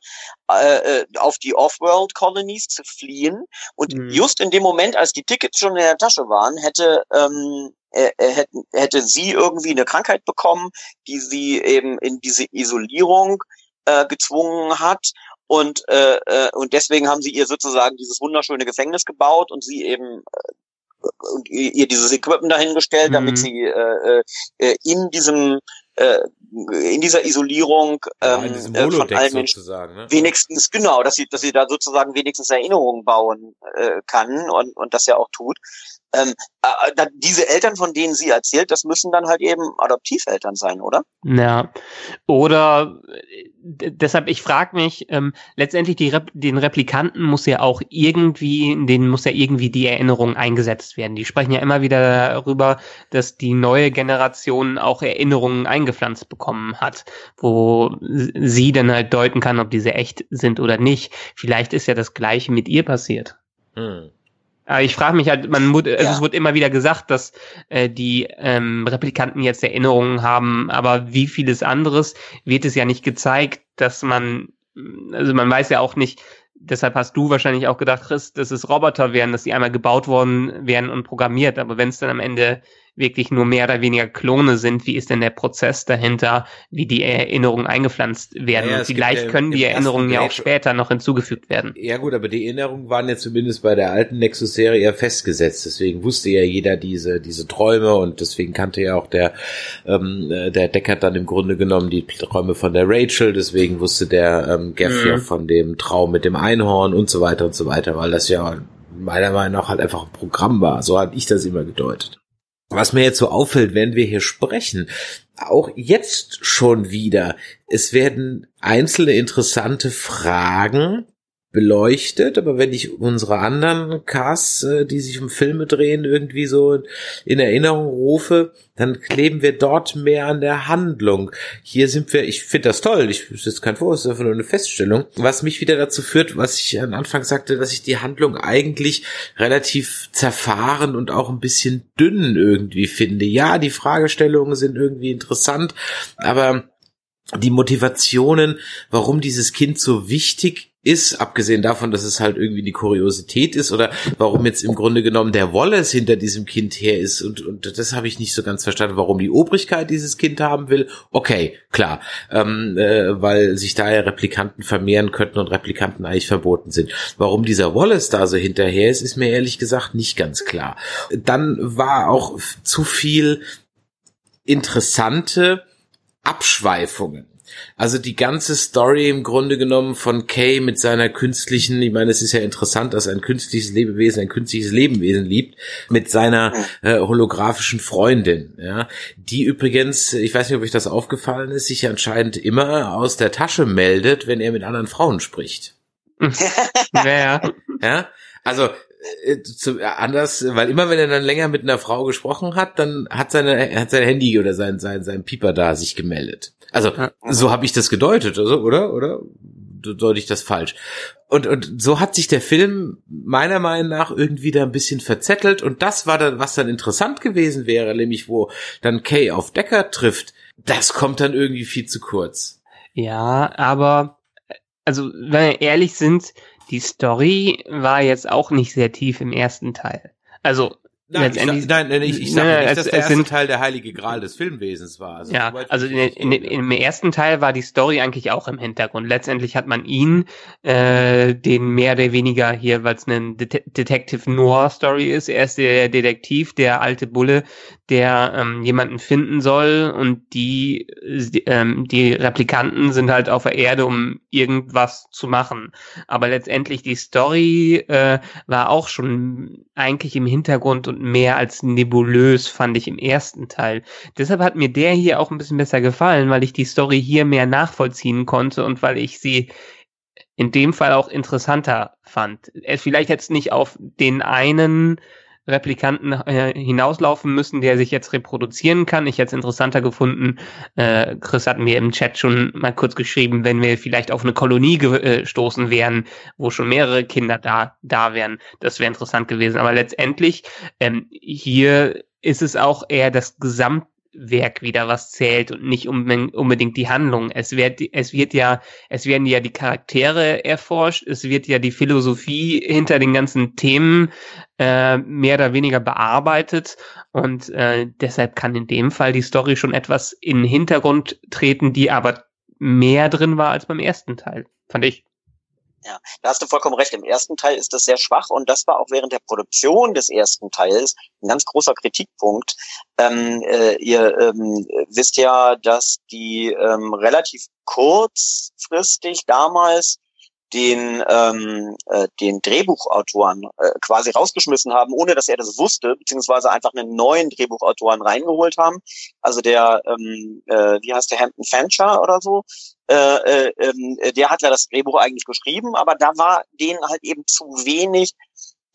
äh, äh auf die Off-World-Colonies zu fliehen. Und mhm. just in dem Moment, als die Tickets schon in der Tasche waren, hätte ähm, äh, hätte, hätte sie irgendwie eine Krankheit bekommen, die sie eben in diese Isolierung äh, gezwungen hat und, äh, äh, und deswegen haben sie ihr sozusagen dieses wunderschöne Gefängnis gebaut und sie eben äh, und ihr dieses Equipment dahingestellt, mhm. damit sie äh, äh, in diesem äh, in dieser Isolierung ähm, ja, äh, von allen Menschen ne? wenigstens genau, dass sie dass sie da sozusagen wenigstens Erinnerungen bauen äh, kann und und das ja auch tut. Ähm, äh, diese Eltern, von denen sie erzählt, das müssen dann halt eben Adoptiveltern sein, oder? Ja. Oder deshalb, ich frage mich, ähm, letztendlich die Rep den Replikanten muss ja auch irgendwie, denen muss ja irgendwie die Erinnerung eingesetzt werden. Die sprechen ja immer wieder darüber, dass die neue Generation auch Erinnerungen eingepflanzt bekommen hat, wo sie dann halt deuten kann, ob diese echt sind oder nicht. Vielleicht ist ja das Gleiche mit ihr passiert. Hm. Aber ich frage mich halt, man also ja. es wird immer wieder gesagt, dass äh, die ähm, Replikanten jetzt Erinnerungen haben, aber wie vieles anderes wird es ja nicht gezeigt, dass man, also man weiß ja auch nicht, deshalb hast du wahrscheinlich auch gedacht, Chris, dass es Roboter wären, dass die einmal gebaut worden wären und programmiert, aber wenn es dann am Ende wirklich nur mehr oder weniger Klone sind, wie ist denn der Prozess dahinter, wie die Erinnerungen eingepflanzt werden. Ja, und vielleicht ja können die Erinnerungen ja auch später noch hinzugefügt werden. Ja gut, aber die Erinnerungen waren ja zumindest bei der alten Nexus-Serie ja festgesetzt. Deswegen wusste ja jeder diese, diese Träume und deswegen kannte ja auch der, ähm, äh, der Deckard dann im Grunde genommen die Träume von der Rachel. Deswegen wusste der ähm, Gaff mhm. ja von dem Traum mit dem Einhorn und so weiter und so weiter, weil das ja meiner Meinung nach halt einfach ein Programm war. So habe ich das immer gedeutet. Was mir jetzt so auffällt, wenn wir hier sprechen, auch jetzt schon wieder, es werden einzelne interessante Fragen beleuchtet, aber wenn ich unsere anderen Casts, äh, die sich um Filme drehen, irgendwie so in Erinnerung rufe, dann kleben wir dort mehr an der Handlung. Hier sind wir, ich finde das toll, ich das ist kein Vorwurf, das ist nur eine Feststellung, was mich wieder dazu führt, was ich am Anfang sagte, dass ich die Handlung eigentlich relativ zerfahren und auch ein bisschen dünn irgendwie finde. Ja, die Fragestellungen sind irgendwie interessant, aber die Motivationen, warum dieses Kind so wichtig ist, abgesehen davon, dass es halt irgendwie die Kuriosität ist oder warum jetzt im Grunde genommen der Wallace hinter diesem Kind her ist und, und das habe ich nicht so ganz verstanden, warum die Obrigkeit dieses Kind haben will. Okay, klar, ähm, äh, weil sich da ja Replikanten vermehren könnten und Replikanten eigentlich verboten sind. Warum dieser Wallace da so hinterher ist, ist mir ehrlich gesagt nicht ganz klar. Dann war auch zu viel interessante Abschweifungen also die ganze Story im Grunde genommen von Kay mit seiner künstlichen, ich meine, es ist ja interessant, dass ein künstliches Lebewesen ein künstliches Lebewesen liebt, mit seiner äh, holographischen Freundin, ja, die übrigens, ich weiß nicht, ob euch das aufgefallen ist, sich anscheinend immer aus der Tasche meldet, wenn er mit anderen Frauen spricht. ja. ja, also äh, zu, äh, anders, weil immer wenn er dann länger mit einer Frau gesprochen hat, dann hat seine hat sein Handy oder sein sein sein Pieper da sich gemeldet. Also so habe ich das gedeutet, also, oder oder deute ich das falsch? Und und so hat sich der Film meiner Meinung nach irgendwie da ein bisschen verzettelt und das war dann was dann interessant gewesen wäre, nämlich wo dann Kay auf Decker trifft. Das kommt dann irgendwie viel zu kurz. Ja, aber also wenn wir ehrlich sind, die Story war jetzt auch nicht sehr tief im ersten Teil. Also Nein, ich, nein, nein, ich, ich sage nein, nicht, dass es, der erste sind, Teil der heilige Gral des Filmwesens war. Also, ja, also in, in, im ersten Teil war die Story eigentlich auch im Hintergrund. Letztendlich hat man ihn, äh, den mehr oder weniger hier, weil es eine Det Detective Noir Story ist. Er ist der Detektiv, der alte Bulle, der ähm, jemanden finden soll und die, ähm, die Replikanten sind halt auf der Erde, um irgendwas zu machen. Aber letztendlich die Story äh, war auch schon eigentlich im Hintergrund und mehr als nebulös, fand ich im ersten Teil. Deshalb hat mir der hier auch ein bisschen besser gefallen, weil ich die Story hier mehr nachvollziehen konnte und weil ich sie in dem Fall auch interessanter fand. Vielleicht jetzt nicht auf den einen Replikanten äh, hinauslaufen müssen, der sich jetzt reproduzieren kann. Ich hätte es interessanter gefunden. Äh, Chris hat mir im Chat schon mal kurz geschrieben, wenn wir vielleicht auf eine Kolonie gestoßen äh, wären, wo schon mehrere Kinder da, da wären. Das wäre interessant gewesen. Aber letztendlich, ähm, hier ist es auch eher das Gesamt Werk wieder was zählt und nicht unbedingt die Handlung. Es wird, es wird ja, es werden ja die Charaktere erforscht, es wird ja die Philosophie hinter den ganzen Themen äh, mehr oder weniger bearbeitet und äh, deshalb kann in dem Fall die Story schon etwas in den Hintergrund treten, die aber mehr drin war als beim ersten Teil, fand ich. Ja, da hast du vollkommen recht. Im ersten Teil ist das sehr schwach und das war auch während der Produktion des ersten Teils ein ganz großer Kritikpunkt. Ähm, äh, ihr ähm, wisst ja, dass die ähm, relativ kurzfristig damals den, ähm, äh, den Drehbuchautoren äh, quasi rausgeschmissen haben, ohne dass er das wusste, beziehungsweise einfach einen neuen Drehbuchautoren reingeholt haben. Also der, ähm, äh, wie heißt der, Hampton Fancher oder so, äh, äh, äh, der hat ja das Drehbuch eigentlich geschrieben, aber da war denen halt eben zu wenig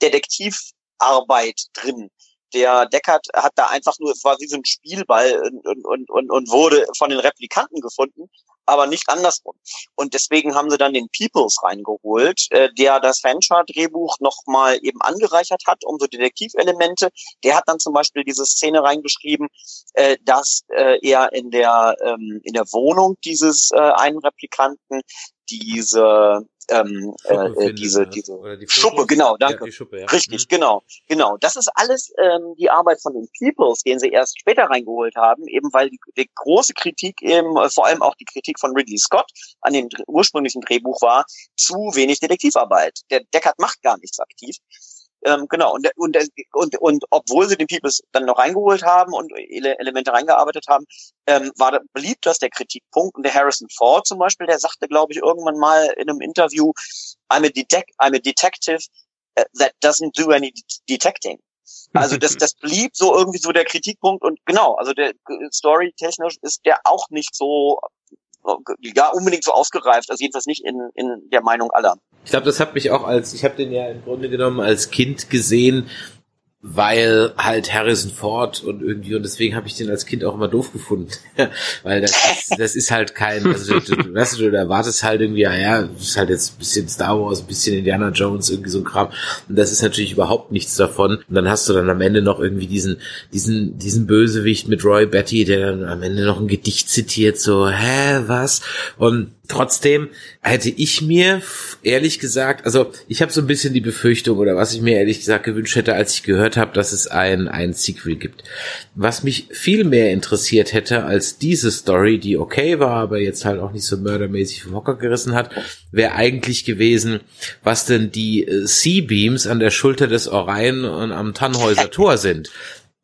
Detektivarbeit drin der Deckard hat da einfach nur, es war wie so ein Spielball und, und, und, und wurde von den Replikanten gefunden aber nicht andersrum. Und deswegen haben sie dann den Peoples reingeholt, äh, der das Fanchart-Drehbuch nochmal eben angereichert hat um so Detektivelemente. Der hat dann zum Beispiel diese Szene reingeschrieben, äh, dass äh, er in der ähm, in der Wohnung dieses äh, einen Replikanten diese ähm, äh, diese diese die Schuppe, genau, danke. Ja, Schuppe, ja. Richtig, mhm. genau, genau. Das ist alles ähm, die Arbeit von den Peoples, den sie erst später reingeholt haben, eben weil die, die große Kritik eben, äh, vor allem auch die Kritik von Ridley Scott an dem ursprünglichen Drehbuch war, zu wenig Detektivarbeit. Der Deckard macht gar nichts aktiv. Ähm, genau, und, und, und, und obwohl sie den Peoples dann noch reingeholt haben und Ele Elemente reingearbeitet haben, ähm, war da, blieb das der Kritikpunkt. Und der Harrison Ford zum Beispiel, der sagte, glaube ich, irgendwann mal in einem Interview, I'm a, detec I'm a detective uh, that doesn't do any detecting. Also das, das blieb so irgendwie so der Kritikpunkt und genau, also der Story technisch ist der auch nicht so ja unbedingt so ausgereift, also jedenfalls nicht in, in der Meinung aller. Ich glaube, das hat mich auch als, ich habe den ja im Grunde genommen als Kind gesehen, weil halt Harrison Ford und irgendwie und deswegen habe ich den als Kind auch immer doof gefunden, weil das ist, das ist halt kein, also du, du, weißt du, du erwartest halt irgendwie, ja, ja, das ist halt jetzt ein bisschen Star Wars, ein bisschen Indiana Jones, irgendwie so ein Kram. Und das ist natürlich überhaupt nichts davon. Und dann hast du dann am Ende noch irgendwie diesen, diesen, diesen Bösewicht mit Roy Betty, der dann am Ende noch ein Gedicht zitiert, so, hä, was? Und Trotzdem hätte ich mir ehrlich gesagt, also ich habe so ein bisschen die Befürchtung oder was ich mir ehrlich gesagt gewünscht hätte, als ich gehört habe, dass es ein ein Sequel gibt. Was mich viel mehr interessiert hätte als diese Story, die okay war, aber jetzt halt auch nicht so mördermäßig vom Hocker gerissen hat, wäre eigentlich gewesen, was denn die äh, Sea-Beams an der Schulter des Orion und am Tannhäuser Tor sind.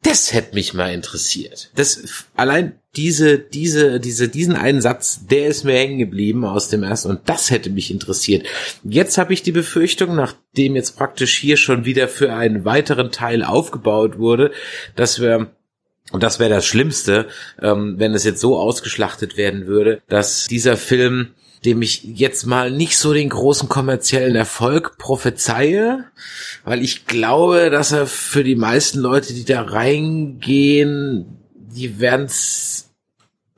Das hätte mich mal interessiert. Das allein diese diese diese diesen einen Satz, der ist mir hängen geblieben aus dem ersten und das hätte mich interessiert. Jetzt habe ich die Befürchtung, nachdem jetzt praktisch hier schon wieder für einen weiteren Teil aufgebaut wurde, dass wir und das wäre das Schlimmste, ähm, wenn es jetzt so ausgeschlachtet werden würde, dass dieser Film dem ich jetzt mal nicht so den großen kommerziellen Erfolg prophezeie, weil ich glaube, dass er für die meisten Leute, die da reingehen, die werden's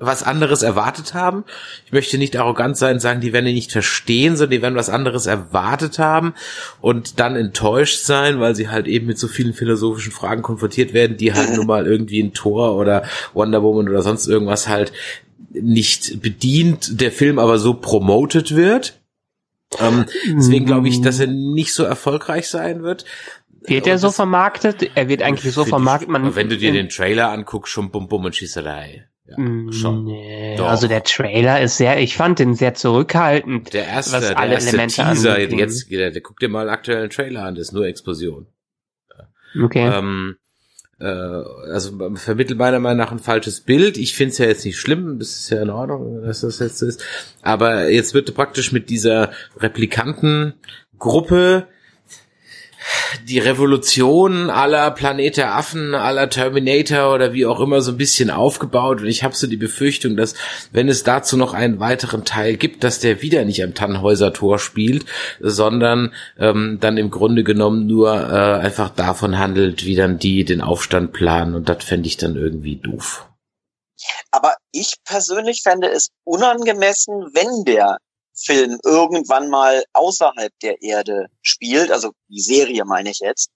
was anderes erwartet haben. Ich möchte nicht arrogant sein, sagen, die werden ihn nicht verstehen, sondern die werden was anderes erwartet haben und dann enttäuscht sein, weil sie halt eben mit so vielen philosophischen Fragen konfrontiert werden, die halt nun mal irgendwie ein Tor oder Wonder Woman oder sonst irgendwas halt nicht bedient, der Film aber so promoted wird. Ähm, deswegen glaube ich, dass er nicht so erfolgreich sein wird. Wird er so vermarktet? Er wird eigentlich so vermarktet. Man, wenn du dir den Trailer anguckst, schon Bum Bum und Schießerei. Ja, mm, schon. Nee, also der Trailer ist sehr, ich fand den sehr zurückhaltend. Der erste, was der alle erste Elemente Teaser, jetzt, der, der, guck dir mal aktuellen Trailer an, das ist nur Explosion. Okay. Ähm, äh, also vermittelt meiner Meinung nach ein falsches Bild. Ich finde es ja jetzt nicht schlimm, das ist ja in Ordnung, dass das jetzt so ist. Aber jetzt wird praktisch mit dieser Replikantengruppe die Revolution aller Planet der Affen, aller Terminator oder wie auch immer so ein bisschen aufgebaut und ich habe so die Befürchtung, dass wenn es dazu noch einen weiteren Teil gibt, dass der wieder nicht am Tannhäuser Tor spielt, sondern ähm, dann im Grunde genommen nur äh, einfach davon handelt, wie dann die den Aufstand planen und das fände ich dann irgendwie doof. Aber ich persönlich fände es unangemessen, wenn der Film irgendwann mal außerhalb der Erde spielt, also die Serie meine ich jetzt,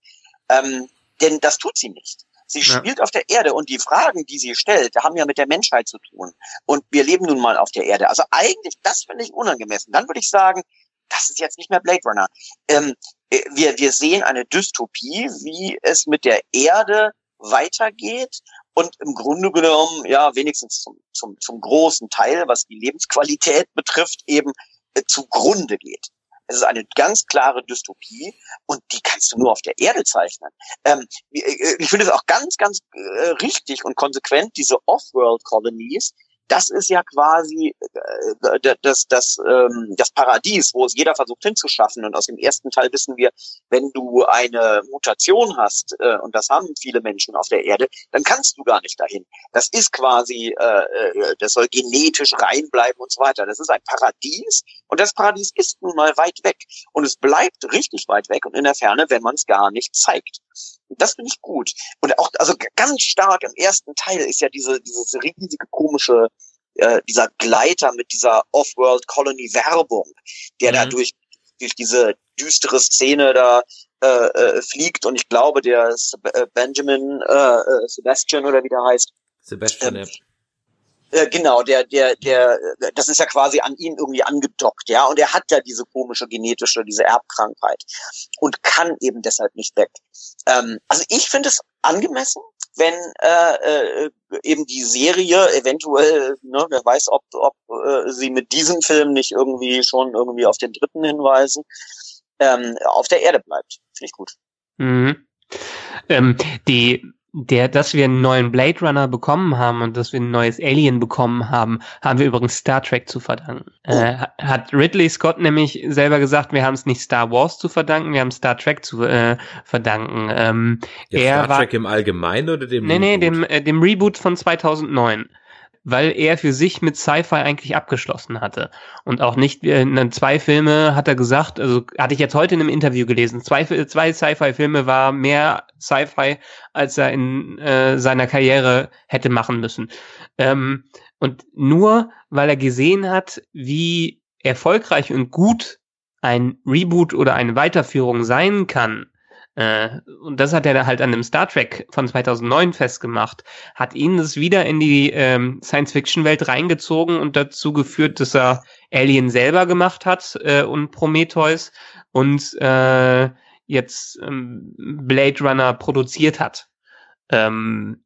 ähm, denn das tut sie nicht. Sie ja. spielt auf der Erde und die Fragen, die sie stellt, haben ja mit der Menschheit zu tun. Und wir leben nun mal auf der Erde. Also eigentlich, das finde ich unangemessen. Dann würde ich sagen, das ist jetzt nicht mehr Blade Runner. Ähm, äh, wir, wir sehen eine Dystopie, wie es mit der Erde weitergeht und im Grunde genommen, ja, wenigstens zum, zum, zum großen Teil, was die Lebensqualität betrifft, eben äh, zugrunde geht. Es ist eine ganz klare Dystopie und die kannst du nur auf der Erde zeichnen. Ähm, äh, ich finde es auch ganz, ganz äh, richtig und konsequent, diese Off-World-Colonies, das ist ja quasi äh, das, das, ähm, das Paradies, wo es jeder versucht hinzuschaffen. Und aus dem ersten Teil wissen wir, wenn du eine Mutation hast, äh, und das haben viele Menschen auf der Erde, dann kannst du gar nicht dahin. Das ist quasi, äh, äh, das soll genetisch reinbleiben und so weiter. Das ist ein Paradies und das Paradies ist nun mal weit weg. Und es bleibt richtig weit weg und in der Ferne, wenn man es gar nicht zeigt. Das finde ich gut. Und auch, also ganz stark im ersten Teil ist ja diese, dieses riesige komische, äh, dieser Gleiter mit dieser Off-World-Colony-Werbung, der mhm. da durch, durch diese düstere Szene da äh, äh, fliegt und ich glaube, der äh, Benjamin äh, äh, Sebastian oder wie der heißt. Sebastian, ähm, äh, genau, der, der, der, das ist ja quasi an ihn irgendwie angedockt, ja, und er hat ja diese komische genetische, diese Erbkrankheit und kann eben deshalb nicht weg. Ähm, also ich finde es angemessen, wenn äh, äh, eben die Serie eventuell, ne, wer weiß, ob, ob äh, sie mit diesem Film nicht irgendwie schon irgendwie auf den dritten hinweisen, ähm, auf der Erde bleibt. Finde ich gut. Mhm. Ähm, die der, dass wir einen neuen Blade Runner bekommen haben und dass wir ein neues Alien bekommen haben, haben wir übrigens Star Trek zu verdanken. Oh. Äh, hat Ridley Scott nämlich selber gesagt, wir haben es nicht Star Wars zu verdanken, wir haben Star Trek zu äh, verdanken. Ähm, ja, Star Trek war, im Allgemeinen oder dem Nee, Reboot? nee, dem, äh, dem Reboot von 2009 weil er für sich mit Sci-Fi eigentlich abgeschlossen hatte. Und auch nicht, in zwei Filme hat er gesagt, also hatte ich jetzt heute in einem Interview gelesen, zwei, zwei Sci-Fi-Filme war mehr Sci-Fi, als er in äh, seiner Karriere hätte machen müssen. Ähm, und nur weil er gesehen hat, wie erfolgreich und gut ein Reboot oder eine Weiterführung sein kann, Äh, und das hat er halt an dem Star Trek von 2009 festgemacht, hat ihn es wieder in die ähm, Science-Fiction-Welt reingezogen und dazu geführt, dass er Alien selber gemacht hat äh, und Prometheus und äh, jetzt ähm, Blade Runner produziert hat. Ähm,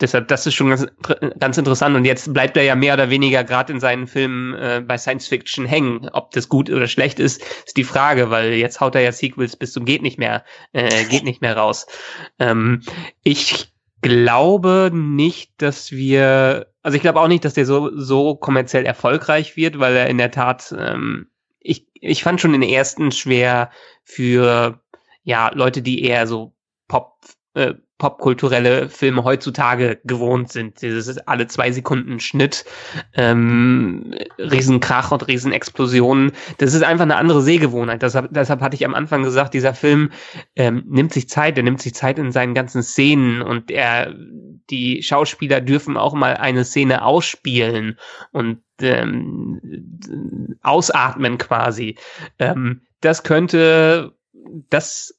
Deshalb, das ist schon ganz, ganz interessant. Und jetzt bleibt er ja mehr oder weniger gerade in seinen Filmen äh, bei Science Fiction hängen. Ob das gut oder schlecht ist, ist die Frage, weil jetzt haut er ja Sequels bis zum geht nicht mehr, äh, geht nicht mehr raus. Ähm, ich glaube nicht, dass wir, also ich glaube auch nicht, dass der so, so kommerziell erfolgreich wird, weil er in der Tat, ähm, ich, ich fand schon den ersten schwer für, ja, Leute, die eher so Pop, äh, popkulturelle Filme heutzutage gewohnt sind. Dieses alle zwei Sekunden Schnitt, ähm, Riesenkrach und Riesenexplosionen. Das ist einfach eine andere Sehgewohnheit. Deshalb, deshalb hatte ich am Anfang gesagt, dieser Film ähm, nimmt sich Zeit, er nimmt sich Zeit in seinen ganzen Szenen und er, die Schauspieler dürfen auch mal eine Szene ausspielen und ähm, ausatmen quasi. Ähm, das könnte das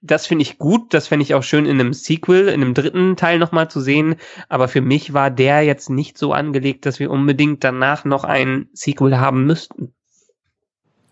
das finde ich gut, das fände ich auch schön in einem Sequel, in einem dritten Teil nochmal zu sehen. Aber für mich war der jetzt nicht so angelegt, dass wir unbedingt danach noch ein Sequel haben müssten.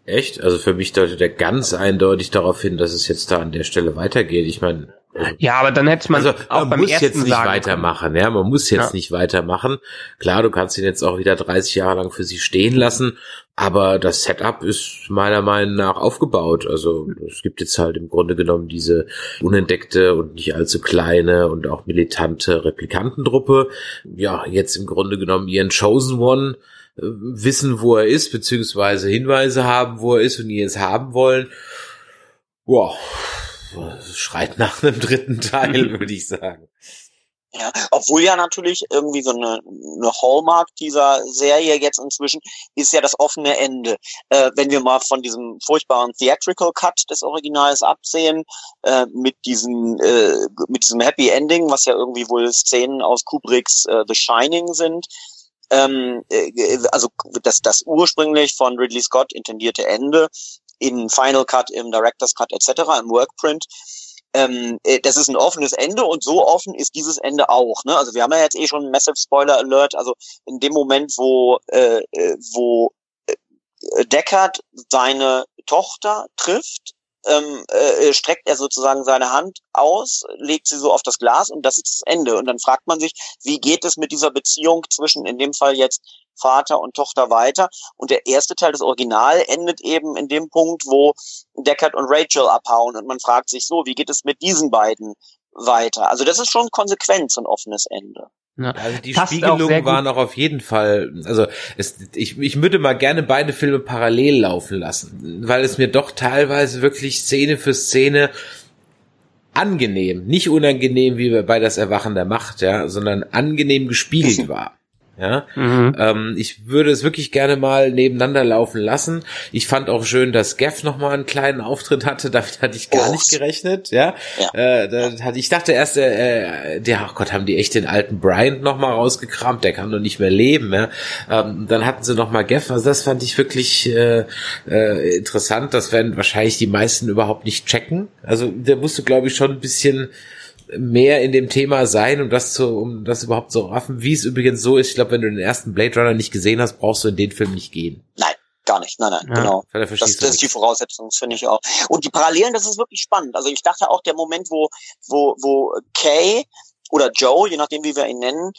Echt? Also für mich deutet er ganz eindeutig darauf hin, dass es jetzt da an der Stelle weitergeht. Ich meine, ja, aber dann hätte man also, auch man muss jetzt nicht weitermachen, ja, man muss jetzt ja. nicht weitermachen. Klar, du kannst ihn jetzt auch wieder 30 Jahre lang für sich stehen lassen, aber das Setup ist meiner Meinung nach aufgebaut. Also es gibt jetzt halt im Grunde genommen diese unentdeckte und nicht allzu kleine und auch militante Replikantentruppe. Ja, jetzt im Grunde genommen ihren Chosen One äh, wissen, wo er ist, beziehungsweise Hinweise haben, wo er ist und ihn jetzt haben wollen. Wow, schreit nach einem dritten Teil, würde ich sagen. Ja, obwohl ja natürlich irgendwie so eine, eine Hallmark dieser Serie jetzt inzwischen ist ja das offene Ende. Äh, wenn wir mal von diesem furchtbaren Theatrical Cut des Originals absehen, äh, mit diesem äh, mit diesem Happy Ending, was ja irgendwie wohl Szenen aus Kubricks äh, The Shining sind, ähm, äh, also das, das ursprünglich von Ridley Scott intendierte Ende in Final Cut, im Director's Cut etc., im Workprint, ähm, äh, das ist ein offenes Ende und so offen ist dieses Ende auch. Ne? Also wir haben ja jetzt eh schon einen Massive Spoiler Alert. Also in dem Moment, wo äh, äh wo äh, Deckard seine Tochter trifft, ähm, äh, streckt er sozusagen seine Hand aus, legt sie so auf das Glas und das ist das Ende. Und dann fragt man sich, wie geht es mit dieser Beziehung zwischen, in dem Fall jetzt Vater und Tochter weiter? Und der erste Teil des Original endet eben in dem Punkt, wo Deckard und Rachel abhauen und man fragt sich so, wie geht es mit diesen beiden weiter? Also das ist schon Konsequenz und offenes Ende. Ja. Also die Passt Spiegelungen waren auch auf jeden Fall, also es, ich, ich würde mal gerne beide Filme parallel laufen lassen, weil es mir doch teilweise wirklich Szene für Szene angenehm, nicht unangenehm wie bei das Erwachen der Macht, ja, sondern angenehm gespiegelt war. Ja, mhm. ähm, ich würde es wirklich gerne mal nebeneinander laufen lassen. Ich fand auch schön, dass Geff noch mal einen kleinen Auftritt hatte. Damit hatte ich gar oh. nicht gerechnet. Ja, ja. Äh, da hatte, ich dachte erst, äh, der, ach Gott, haben die echt den alten Bryant noch mal rausgekramt. Der kann doch nicht mehr leben. Ja? Ähm, dann hatten sie noch mal Geff. Also das fand ich wirklich äh, äh, interessant. Das werden wahrscheinlich die meisten überhaupt nicht checken. Also der musste, glaube ich, schon ein bisschen mehr in dem Thema sein, um das zu, um das überhaupt zu raffen. Wie es übrigens so ist, ich glaube, wenn du den ersten Blade Runner nicht gesehen hast, brauchst du in den Film nicht gehen. Nein, gar nicht. Nein, nein, ja, genau. Das, das ist die Voraussetzung, finde ich auch. Und die Parallelen, das ist wirklich spannend. Also ich dachte auch, der Moment, wo, wo, wo Kay oder Joe, je nachdem, wie wir ihn nennen,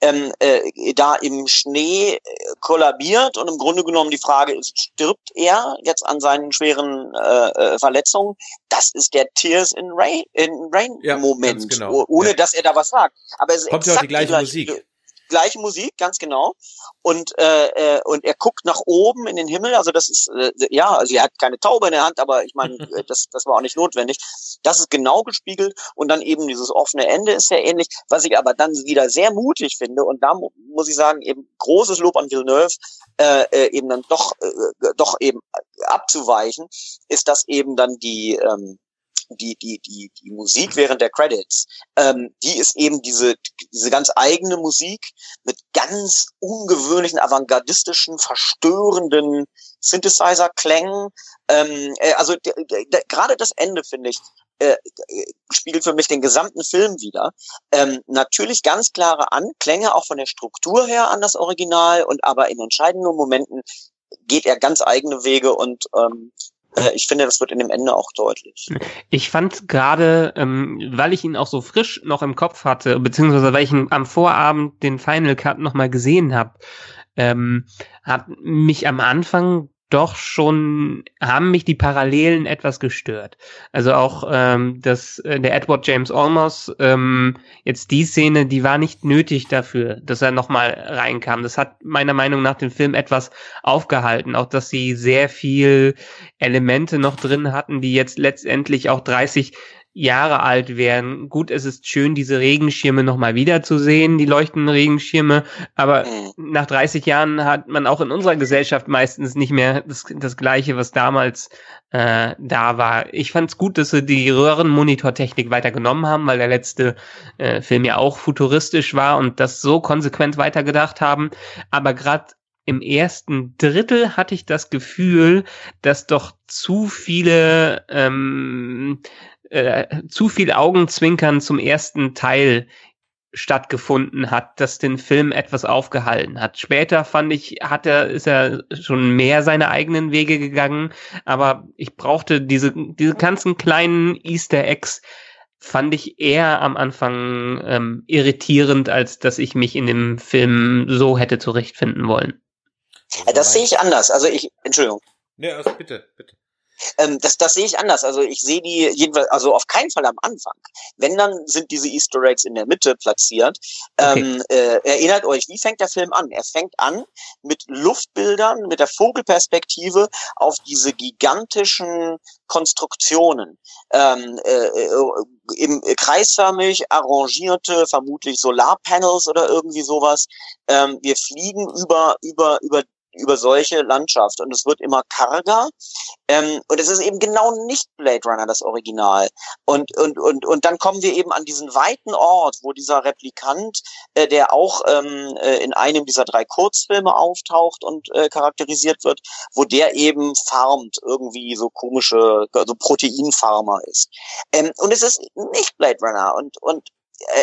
ähm, äh, da im Schnee äh, kollabiert und im Grunde genommen die Frage ist, stirbt er jetzt an seinen schweren äh, äh Verletzungen? Das ist der Tears in Rain, in Rain ja, Moment, genau. ohne ja. dass er da was sagt. Aber es ist Kommt ja auch die gleiche, die gleiche Musik gleiche Musik, ganz genau. Und äh, äh, und er guckt nach oben in den Himmel. Also das ist äh, ja, also er hat keine Taube in der Hand, aber ich meine, äh, das das war auch nicht notwendig. Das ist genau gespiegelt und dann eben dieses offene Ende ist sehr ähnlich. Was ich aber dann wieder sehr mutig finde und da muss ich sagen eben großes Lob an Villeneuve, äh, äh, eben dann doch äh, doch eben abzuweichen, ist das eben dann die ähm, die, die, die, die Musik während der Credits, ähm, die ist eben diese, diese ganz eigene Musik mit ganz ungewöhnlichen, avantgardistischen, verstörenden Synthesizer-Klängen. Ähm, äh, also gerade das Ende, finde ich, äh, spiegelt für mich den gesamten Film wieder. Ähm, natürlich ganz klare Anklänge, auch von der Struktur her an das Original, und aber in entscheidenden Momenten geht er ganz eigene Wege und ähm, äh, ich finde, das wird in dem Ende auch deutlich. Ich fand gerade, ähm, weil ich ihn auch so frisch noch im Kopf hatte, beziehungsweise weil ich ihn am Vorabend den Final Cut nochmal gesehen habe, ähm, hat mich am Anfang doch schon haben mich die Parallelen etwas gestört. Also auch ähm, dass äh, der Edward James Olmos ähm, jetzt die Szene, die war nicht nötig dafür, dass er nochmal reinkam. Das hat meiner Meinung nach den Film etwas aufgehalten. Auch dass sie sehr viel Elemente noch drin hatten, die jetzt letztendlich auch 30 Jahre alt wären. Gut, es ist schön, diese Regenschirme nochmal wiederzusehen, die leuchtenden Regenschirme, aber mhm. nach 30 Jahren hat man auch in unserer Gesellschaft meistens nicht mehr das, das Gleiche, was damals äh, da war. Ich fand es gut, dass sie die Röhrenmonitortechnik weitergenommen haben, weil der letzte äh, Film ja auch futuristisch war und das so konsequent weitergedacht haben. Aber gerade im ersten Drittel hatte ich das Gefühl, dass doch zu viele ähm, äh, zu viel Augenzwinkern zum ersten Teil stattgefunden hat, das den Film etwas aufgehalten hat. Später fand ich, hat er, ist er schon mehr seine eigenen Wege gegangen, aber ich brauchte diese, diese ganzen kleinen Easter Eggs, fand ich eher am Anfang ähm, irritierend, als dass ich mich in dem Film so hätte zurechtfinden wollen. Das sehe ich anders. Also ich, Entschuldigung. Nee, also bitte, bitte. Ähm, das, das sehe ich anders. Also ich sehe die jedenfalls, also auf keinen Fall am Anfang. Wenn dann sind diese Easter Eggs in der Mitte platziert. Okay. Ähm, äh, erinnert euch, wie fängt der Film an? Er fängt an mit Luftbildern, mit der Vogelperspektive auf diese gigantischen Konstruktionen. Ähm, äh, äh im kreisförmig arrangierte, vermutlich Solarpanels oder irgendwie sowas. Ähm, wir fliegen über über über über solche Landschaft und es wird immer karger. Ähm, und es ist eben genau nicht Blade Runner das Original. Und und und und dann kommen wir eben an diesen weiten Ort, wo dieser Replikant, äh, der auch ähm, äh, in einem dieser drei Kurzfilme auftaucht und äh, charakterisiert wird, wo der eben farmt irgendwie so komische so Proteinfarmer ist. Ähm, und es ist nicht Blade Runner. Und und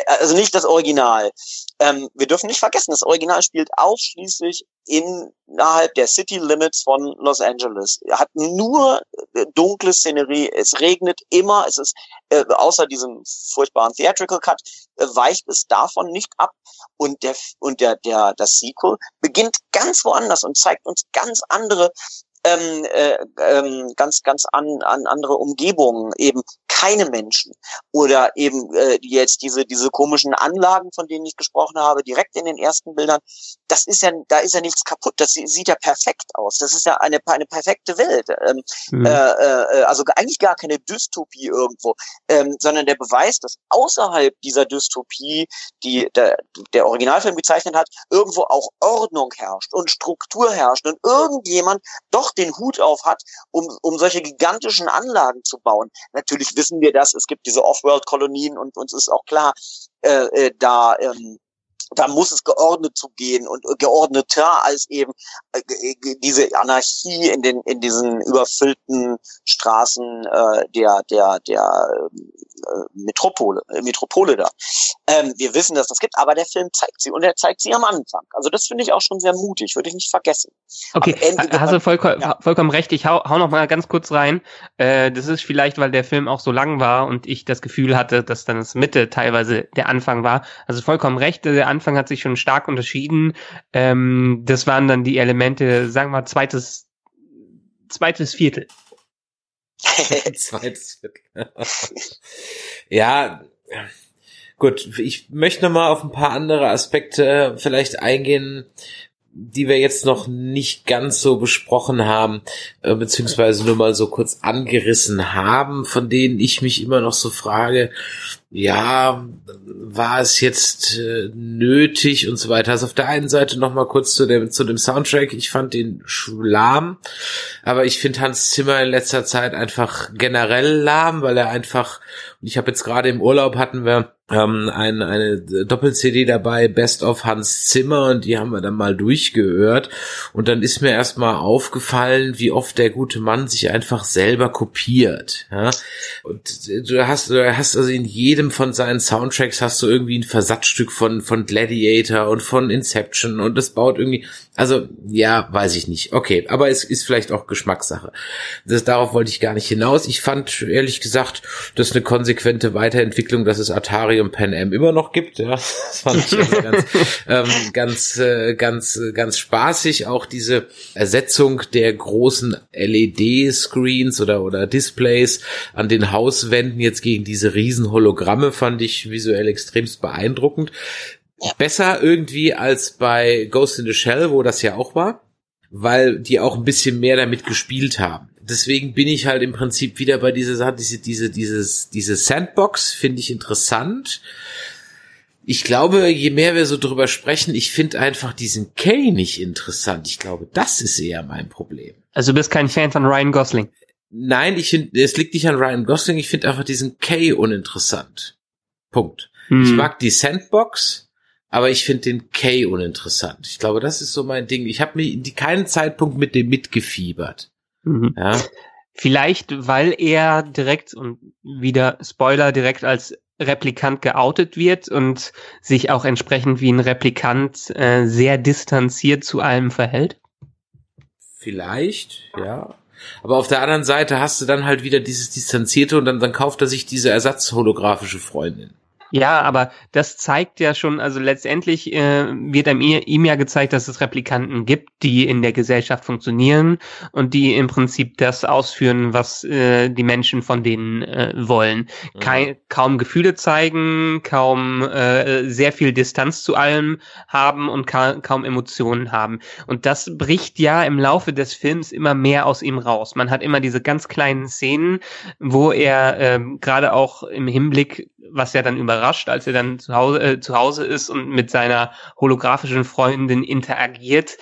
also nicht das Original. Ähm, wir dürfen nicht vergessen, das Original spielt ausschließlich innerhalb der City Limits von Los Angeles. Hat nur äh, dunkle Szenerie. Es regnet immer. Es ist äh, außer diesem furchtbaren Theatrical Cut äh, weicht es davon nicht ab. Und der und der der das Sequel beginnt ganz woanders und zeigt uns ganz andere ähm, äh, ähm, ganz ganz an, an andere Umgebungen eben keine Menschen oder eben äh, jetzt diese diese komischen Anlagen, von denen ich gesprochen habe, direkt in den ersten Bildern. Das ist ja, da ist ja nichts kaputt. Das sieht ja perfekt aus. Das ist ja eine eine perfekte Welt. Ähm, mhm. äh, äh, also eigentlich gar keine Dystopie irgendwo, ähm, sondern der Beweis, dass außerhalb dieser Dystopie, die der, der Originalfilm gezeichnet hat, irgendwo auch Ordnung herrscht und Struktur herrscht und irgendjemand doch den Hut auf hat, um um solche gigantischen Anlagen zu bauen. Natürlich wissen wir das. Es gibt diese Off-World-Kolonien und uns ist auch klar, äh, äh, da ähm, da muss es geordnet zugehen und geordneter als eben äh, diese Anarchie in den in diesen überfüllten Straßen äh, der der der äh, Metropole äh, Metropole da. Ähm, wir wissen, dass das gibt, aber der Film zeigt sie und er zeigt sie am Anfang. Also das finde ich auch schon sehr mutig, würde ich nicht vergessen. Okay, hast du vollkommen, ja. vollkommen recht. Ich hau, hau noch mal ganz kurz rein. Äh, das ist vielleicht, weil der Film auch so lang war und ich das Gefühl hatte, dass dann das Mitte teilweise der Anfang war. Also vollkommen recht. Der Anfang hat sich schon stark unterschieden. Ähm, das waren dann die Elemente, sagen wir zweites, zweites Viertel. zweites Viertel. ja, gut. Ich möchte noch mal auf ein paar andere Aspekte vielleicht eingehen, die wir jetzt noch nicht ganz so besprochen haben, äh, beziehungsweise nur mal so kurz angerissen haben, von denen ich mich immer noch so frage, ja, war es jetzt äh, nötig und so weiter. Also auf der einen Seite noch mal kurz zu dem, zu dem Soundtrack. Ich fand den lahm, aber ich finde Hans Zimmer in letzter Zeit einfach generell lahm, weil er einfach, und ich habe jetzt gerade im Urlaub hatten wir ähm, ein, eine Doppel-CD dabei, Best of Hans Zimmer, und die haben wir dann mal durchgehört. Und dann ist mir erstmal aufgefallen, wie oft der gute Mann sich einfach selber kopiert. Ja? Und du hast, du hast also in jedem von seinen Soundtracks hast du irgendwie ein Versatzstück von, von Gladiator und von Inception und das baut irgendwie, also ja, weiß ich nicht. Okay, aber es ist vielleicht auch Geschmackssache. Das, darauf wollte ich gar nicht hinaus. Ich fand ehrlich gesagt, das eine konsequente Weiterentwicklung, dass es Atari und Pan Am immer noch gibt. Ja, das fand ich also ganz, ähm, ganz, äh, ganz, ganz spaßig. Auch diese Ersetzung der großen LED-Screens oder oder Displays an den Hauswänden jetzt gegen diese riesen Hologramme fand ich visuell extremst beeindruckend besser irgendwie als bei Ghost in the Shell, wo das ja auch war, weil die auch ein bisschen mehr damit gespielt haben. Deswegen bin ich halt im Prinzip wieder bei dieser Sache, diese, diese, dieses, diese Sandbox finde ich interessant. Ich glaube, je mehr wir so drüber sprechen, ich finde einfach diesen Kay nicht interessant. Ich glaube, das ist eher mein Problem. Also du bist kein Fan von Ryan Gosling? Nein, ich finde, es liegt nicht an Ryan Gosling, ich finde einfach diesen Kay uninteressant. Punkt. Hm. Ich mag die Sandbox, aber ich finde den Kay uninteressant. Ich glaube, das ist so mein Ding. Ich habe mir in keinen Zeitpunkt mit dem mitgefiebert. Mhm. Ja. Vielleicht, weil er direkt und wieder Spoiler direkt als Replikant geoutet wird und sich auch entsprechend wie ein Replikant äh, sehr distanziert zu allem verhält? Vielleicht, ja. Aber auf der anderen Seite hast du dann halt wieder dieses Distanzierte und dann, dann kauft er sich diese ersatzholographische Freundin. Ja, aber das zeigt ja schon, also letztendlich äh, wird einem ihm ja gezeigt, dass es Replikanten gibt, die in der Gesellschaft funktionieren und die im Prinzip das ausführen, was äh, die Menschen von denen äh, wollen. Mhm. Kein, kaum Gefühle zeigen, kaum äh, sehr viel Distanz zu allem haben und ka kaum Emotionen haben. Und das bricht ja im Laufe des Films immer mehr aus ihm raus. Man hat immer diese ganz kleinen Szenen, wo er äh, gerade auch im Hinblick, was ja dann überrascht, überrascht, als er dann zu Hause, äh, zu Hause ist und mit seiner holographischen Freundin interagiert,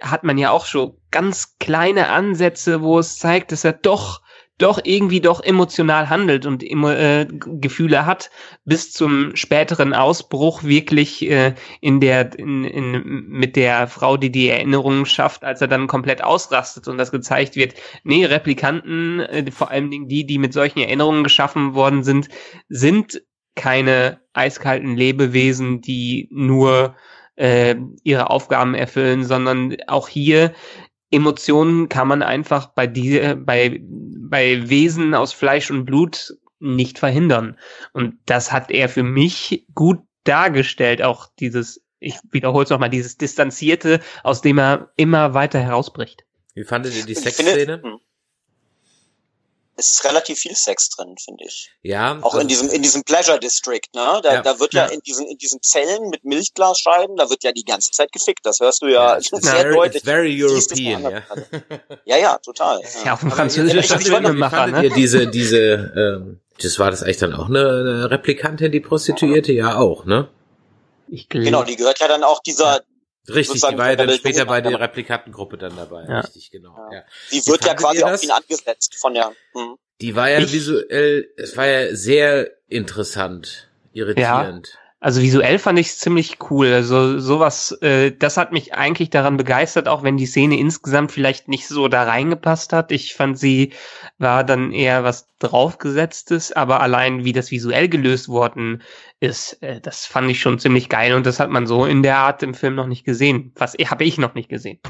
hat man ja auch schon ganz kleine Ansätze, wo es zeigt, dass er doch doch irgendwie doch emotional handelt und äh, Gefühle hat, bis zum späteren Ausbruch wirklich äh, in der in, in, mit der Frau, die die Erinnerungen schafft, als er dann komplett ausrastet und das gezeigt wird. Nee, Replikanten, äh, vor allen Dingen die, die mit solchen Erinnerungen geschaffen worden sind, sind keine eiskalten Lebewesen, die nur äh, ihre Aufgaben erfüllen, sondern auch hier Emotionen kann man einfach bei die, bei, bei Wesen aus Fleisch und Blut nicht verhindern. Und das hat er für mich gut dargestellt, auch dieses, ich wiederhole es nochmal, dieses Distanzierte, aus dem er immer weiter herausbricht. Wie fandet ihr die Sexszene? Es ist relativ viel Sex drin, finde ich. Ja. Auch in diesem, in diesem Pleasure District, ne? Da, ja, da wird ja, ja, in diesen, in diesen Zellen mit Milchglasscheiben, da wird ja die ganze Zeit gefickt. Das hörst du ja, ja sehr very, deutlich. It's very European, ja. ja, ja, total. Ja, auf dem französischen Filmemacher, ne? diese, diese, ähm, das war das eigentlich dann auch eine, eine Replikantin, die Prostituierte? Ja, auch, ne? Ich genau, die gehört ja dann auch dieser, Richtig, die war ja dann später bei der Replikantengruppe dann dabei. Ja. Richtig, genau. Ja. Die wird ja quasi auf ihn angesetzt von der. Hm. Die war ja ich, visuell, es war ja sehr interessant, irritierend. Ja. Also visuell fand ich es ziemlich cool. Also sowas, äh, das hat mich eigentlich daran begeistert, auch wenn die Szene insgesamt vielleicht nicht so da reingepasst hat. Ich fand sie war dann eher was draufgesetztes, aber allein wie das visuell gelöst worden ist, äh, das fand ich schon ziemlich geil und das hat man so in der Art im Film noch nicht gesehen. Was habe ich noch nicht gesehen.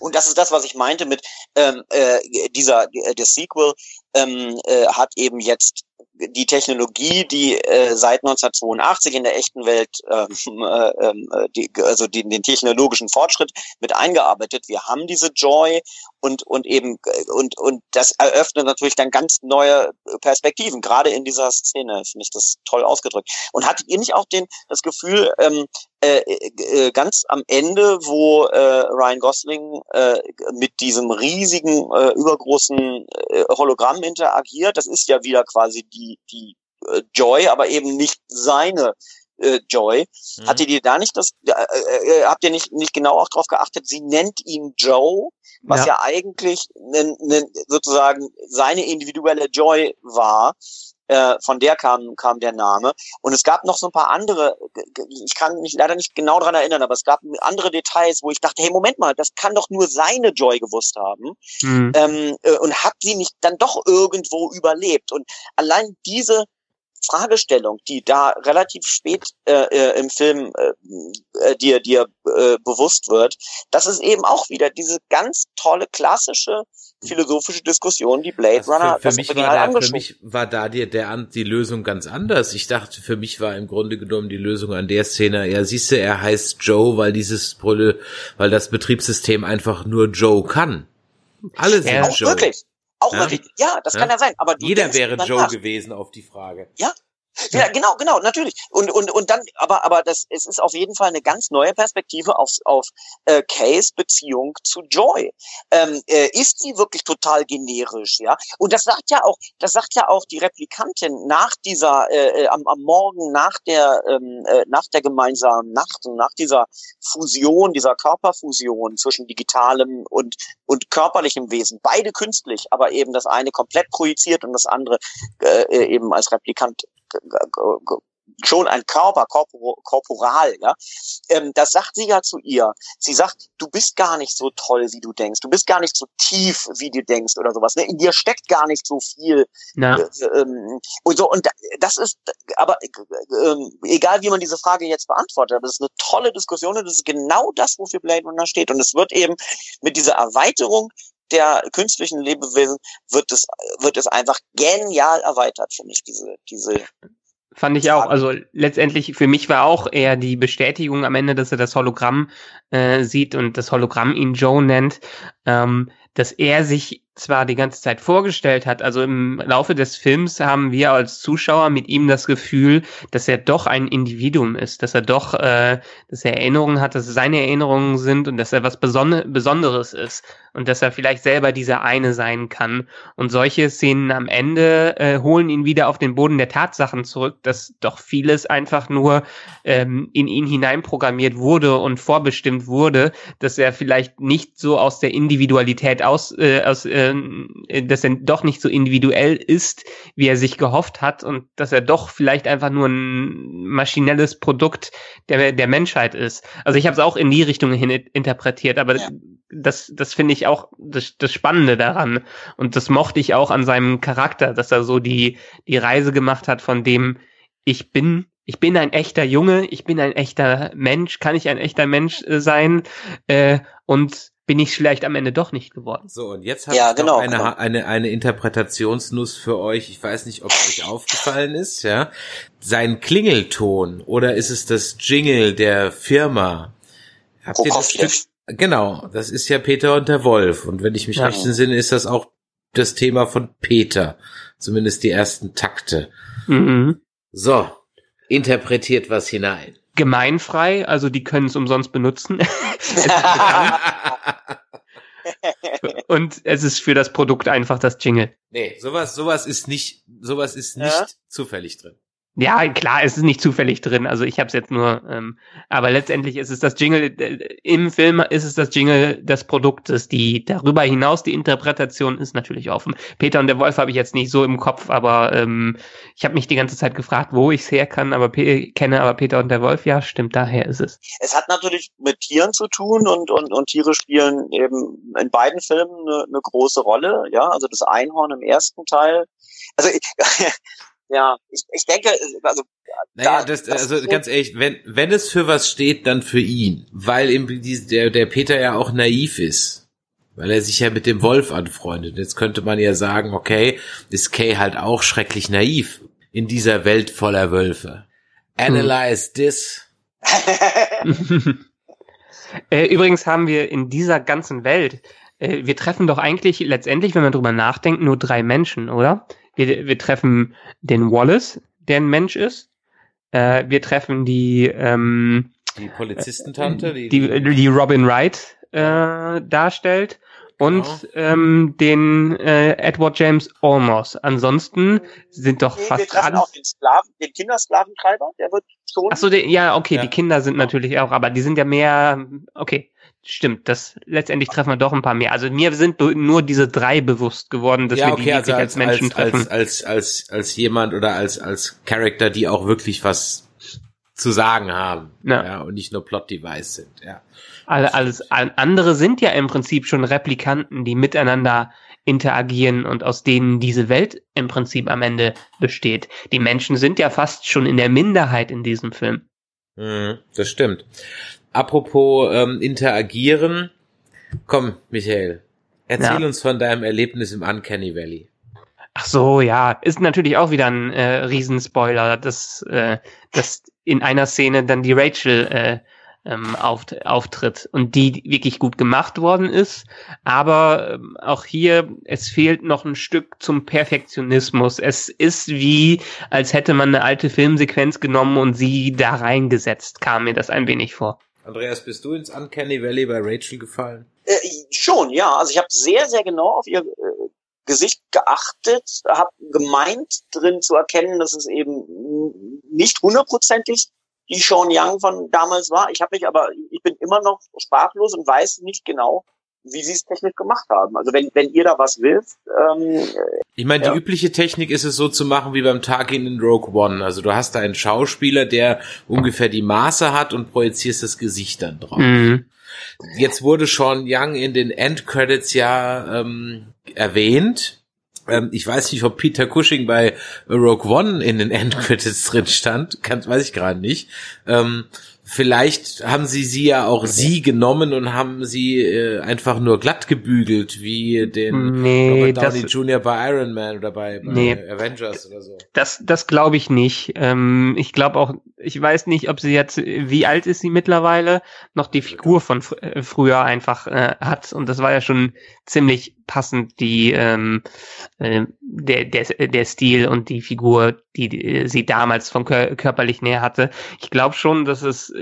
Und das ist das, was ich meinte mit ähm, äh, dieser äh, der Sequel ähm, äh, hat eben jetzt die Technologie, die äh, seit 1982 in der echten Welt, ähm, äh, ähm, äh, die, also die, den technologischen Fortschritt mit eingearbeitet. Wir haben diese Joy und und eben und und das eröffnet natürlich dann ganz neue Perspektiven. Gerade in dieser Szene finde ich das toll ausgedrückt. Und hattet ihr nicht auch den das Gefühl ähm, äh, äh, ganz am Ende, wo äh, Ryan Gosling äh, mit diesem riesigen äh, übergroßen äh, Hologramm interagiert, das ist ja wieder quasi die die äh, Joy, aber eben nicht seine äh, Joy. Mhm. Hattet ihr da nicht das, äh, äh, habt ihr nicht, nicht genau auch drauf geachtet, sie nennt ihn Joe, was ja, ja eigentlich ne, ne, sozusagen seine individuelle Joy war. Äh, von der kam, kam der Name. Und es gab noch so ein paar andere, ich kann mich leider nicht genau dran erinnern, aber es gab andere Details, wo ich dachte, hey, Moment mal, das kann doch nur seine Joy gewusst haben. Mhm. Ähm, äh, und hat sie nicht dann doch irgendwo überlebt. Und allein diese Fragestellung, die da relativ spät äh, äh, im Film äh, äh, dir dir äh, bewusst wird, das ist eben auch wieder diese ganz tolle klassische philosophische Diskussion, die Blade also Runner für, für mich war da, Für mich war da dir der die Lösung ganz anders. Ich dachte, für mich war im Grunde genommen die Lösung an der Szene, ja, siehst du, er heißt Joe, weil dieses weil das Betriebssystem einfach nur Joe kann. Alle sind ja, Joe. Wirklich. Auch ja? wirklich. Ja, das ja? kann ja sein. Aber jeder wäre Joe nach. gewesen auf die Frage. Ja, ja, genau, genau, natürlich. Und und und dann, aber aber das, es ist auf jeden Fall eine ganz neue Perspektive auf auf äh, Kays Beziehung zu Joy. Ähm, äh, ist sie wirklich total generisch, ja? Und das sagt ja auch, das sagt ja auch die Replikantin nach dieser äh, äh am, am Morgen nach der ähm, äh, nach der gemeinsamen Nacht und nach dieser Fusion, dieser Körperfusion zwischen digitalem und und körperlichem Wesen, beide künstlich, aber eben das eine komplett projiziert und das andere äh, äh eben als Replikant schon ein Körper, korpor, korporal, ja, ähm, das sagt sie ja zu ihr. Sie sagt, du bist gar nicht so toll, wie du denkst. Du bist gar nicht so tief, wie du denkst oder sowas. Ne? In dir steckt gar nicht so viel. Äh, ähm, und so und das ist, aber äh, egal wie man diese Frage jetzt beantwortet, aber das ist eine tolle Diskussion und das ist genau das, wofür Blade Runner steht. Und es wird eben mit dieser Erweiterung der künstlichen Lebewesen wird es, wird es einfach genial erweitert, finde ich, diese, diese Fand ich auch. Also letztendlich für mich war auch eher die Bestätigung am Ende, dass er das Hologramm äh, sieht und das Hologramm ihn Joe nennt, ähm, dass er sich zwar die ganze Zeit vorgestellt hat, also im Laufe des Films haben wir als Zuschauer mit ihm das Gefühl, dass er doch ein Individuum ist, dass er doch, äh, dass er Erinnerungen hat, dass es seine Erinnerungen sind und dass er was Beson Besonderes ist und dass er vielleicht selber dieser eine sein kann. Und solche Szenen am Ende äh, holen ihn wieder auf den Boden der Tatsachen zurück, dass doch vieles einfach nur ähm, in ihn hineinprogrammiert wurde und vorbestimmt wurde, dass er vielleicht nicht so aus der Individualität aus, äh, aus äh, dass er doch nicht so individuell ist, wie er sich gehofft hat und dass er doch vielleicht einfach nur ein maschinelles Produkt der, der Menschheit ist. Also ich habe es auch in die Richtung hin interpretiert, aber ja. das, das finde ich auch das, das Spannende daran. Und das mochte ich auch an seinem Charakter, dass er so die, die Reise gemacht hat von dem, ich bin ich bin ein echter Junge, ich bin ein echter Mensch, kann ich ein echter Mensch äh, sein äh, und bin ich vielleicht am Ende doch nicht geworden. So, und jetzt habe ja, ich genau, eine, genau. eine, eine Interpretationsnuss für euch. Ich weiß nicht, ob es euch aufgefallen ist, ja. Sein Klingelton oder ist es das Jingle der Firma? Habt ihr das Stück? Genau, das ist ja Peter und der Wolf. Und wenn ich mich ja. recht entsinne, ist das auch das Thema von Peter. Zumindest die ersten Takte. Mhm. So, interpretiert was hinein gemeinfrei, also die können es umsonst benutzen. Und es ist für das Produkt einfach das Jingle. Nee, sowas, sowas ist nicht, sowas ist nicht ja? zufällig drin. Ja, klar, es ist nicht zufällig drin. Also ich habe es jetzt nur, ähm, aber letztendlich ist es das Jingle äh, im Film ist es das Jingle des Produktes. Die darüber hinaus die Interpretation ist natürlich offen. Peter und der Wolf habe ich jetzt nicht so im Kopf, aber ähm, ich habe mich die ganze Zeit gefragt, wo ich es her kann, aber P kenne, aber Peter und der Wolf, ja, stimmt, daher ist es. Es hat natürlich mit Tieren zu tun und und und Tiere spielen eben in beiden Filmen eine, eine große Rolle. Ja, also das Einhorn im ersten Teil. Also ich, ja, ich, ich denke, also naja, das, das also ganz ehrlich, wenn, wenn es für was steht, dann für ihn. Weil eben der, der Peter ja auch naiv ist. Weil er sich ja mit dem Wolf anfreundet. Jetzt könnte man ja sagen, okay, ist Kay halt auch schrecklich naiv in dieser Welt voller Wölfe. Analyze hm. this. Äh, übrigens haben wir in dieser ganzen Welt, äh, wir treffen doch eigentlich letztendlich, wenn man drüber nachdenkt, nur drei Menschen, oder? Wir, wir treffen den Wallace, der ein Mensch ist. Äh, wir treffen die ähm, die Polizistentante, die, die, die Robin Wright äh, darstellt. und genau. ähm, den äh, Edward James Olmos. Ansonsten sind doch nee, fast wir alle auch den Sklaven, den Kindersklaventreiber, der wird schon. Ach so, ja, okay, ja. die Kinder sind natürlich auch, aber die sind ja mehr, okay, stimmt. Das letztendlich treffen wir doch ein paar mehr. Also mir sind nur diese drei bewusst geworden, dass ja, wir okay, die wirklich also als, als, Menschen als, treffen. Als, als als als jemand oder als als Charakter, die auch wirklich was zu sagen haben, ja, ja und nicht nur Plot-Device sind, ja. Alles, alles andere sind ja im Prinzip schon Replikanten, die miteinander interagieren und aus denen diese Welt im Prinzip am Ende besteht. Die Menschen sind ja fast schon in der Minderheit in diesem Film. Mhm, das stimmt. Apropos ähm, interagieren, komm, Michael, erzähl ja. uns von deinem Erlebnis im Uncanny Valley. Ach so, ja, ist natürlich auch wieder ein äh, Riesenspoiler, dass, äh, dass in einer Szene dann die Rachel äh, ähm, auf, auftritt und die wirklich gut gemacht worden ist. Aber ähm, auch hier, es fehlt noch ein Stück zum Perfektionismus. Es ist wie, als hätte man eine alte Filmsequenz genommen und sie da reingesetzt, kam mir das ein wenig vor. Andreas, bist du ins Uncanny Valley bei Rachel gefallen? Äh, schon, ja. Also ich habe sehr, sehr genau auf ihr äh, Gesicht geachtet, habe gemeint drin zu erkennen, dass es eben nicht hundertprozentig die Sean Young von damals war. Ich habe mich aber, ich bin immer noch sprachlos und weiß nicht genau, wie sie es technisch gemacht haben. Also wenn, wenn ihr da was wisst. Ähm, ich meine, ja. die übliche Technik ist es so zu machen wie beim Tag in Rogue One. Also du hast da einen Schauspieler, der ungefähr die Maße hat und projizierst das Gesicht dann drauf. Mhm. Jetzt wurde Sean Young in den Endcredits ja ähm, erwähnt. Ähm, ich weiß nicht, ob Peter Cushing bei Rogue One in den Endcredits drin stand. Kann, weiß ich gerade nicht. Ähm, vielleicht haben sie sie ja auch sie genommen und haben sie äh, einfach nur glatt gebügelt, wie den nee, Robert Downey das, Jr. bei Iron Man oder bei, bei nee, Avengers oder so. Das, das glaube ich nicht. Ähm, ich glaube auch, ich weiß nicht, ob sie jetzt, wie alt ist sie mittlerweile, noch die Figur von fr äh, früher einfach äh, hat. Und das war ja schon ziemlich passend, die ähm, äh, der, der, der Stil und die Figur, die, die sie damals von kör körperlich näher hatte. Ich glaube schon, dass es,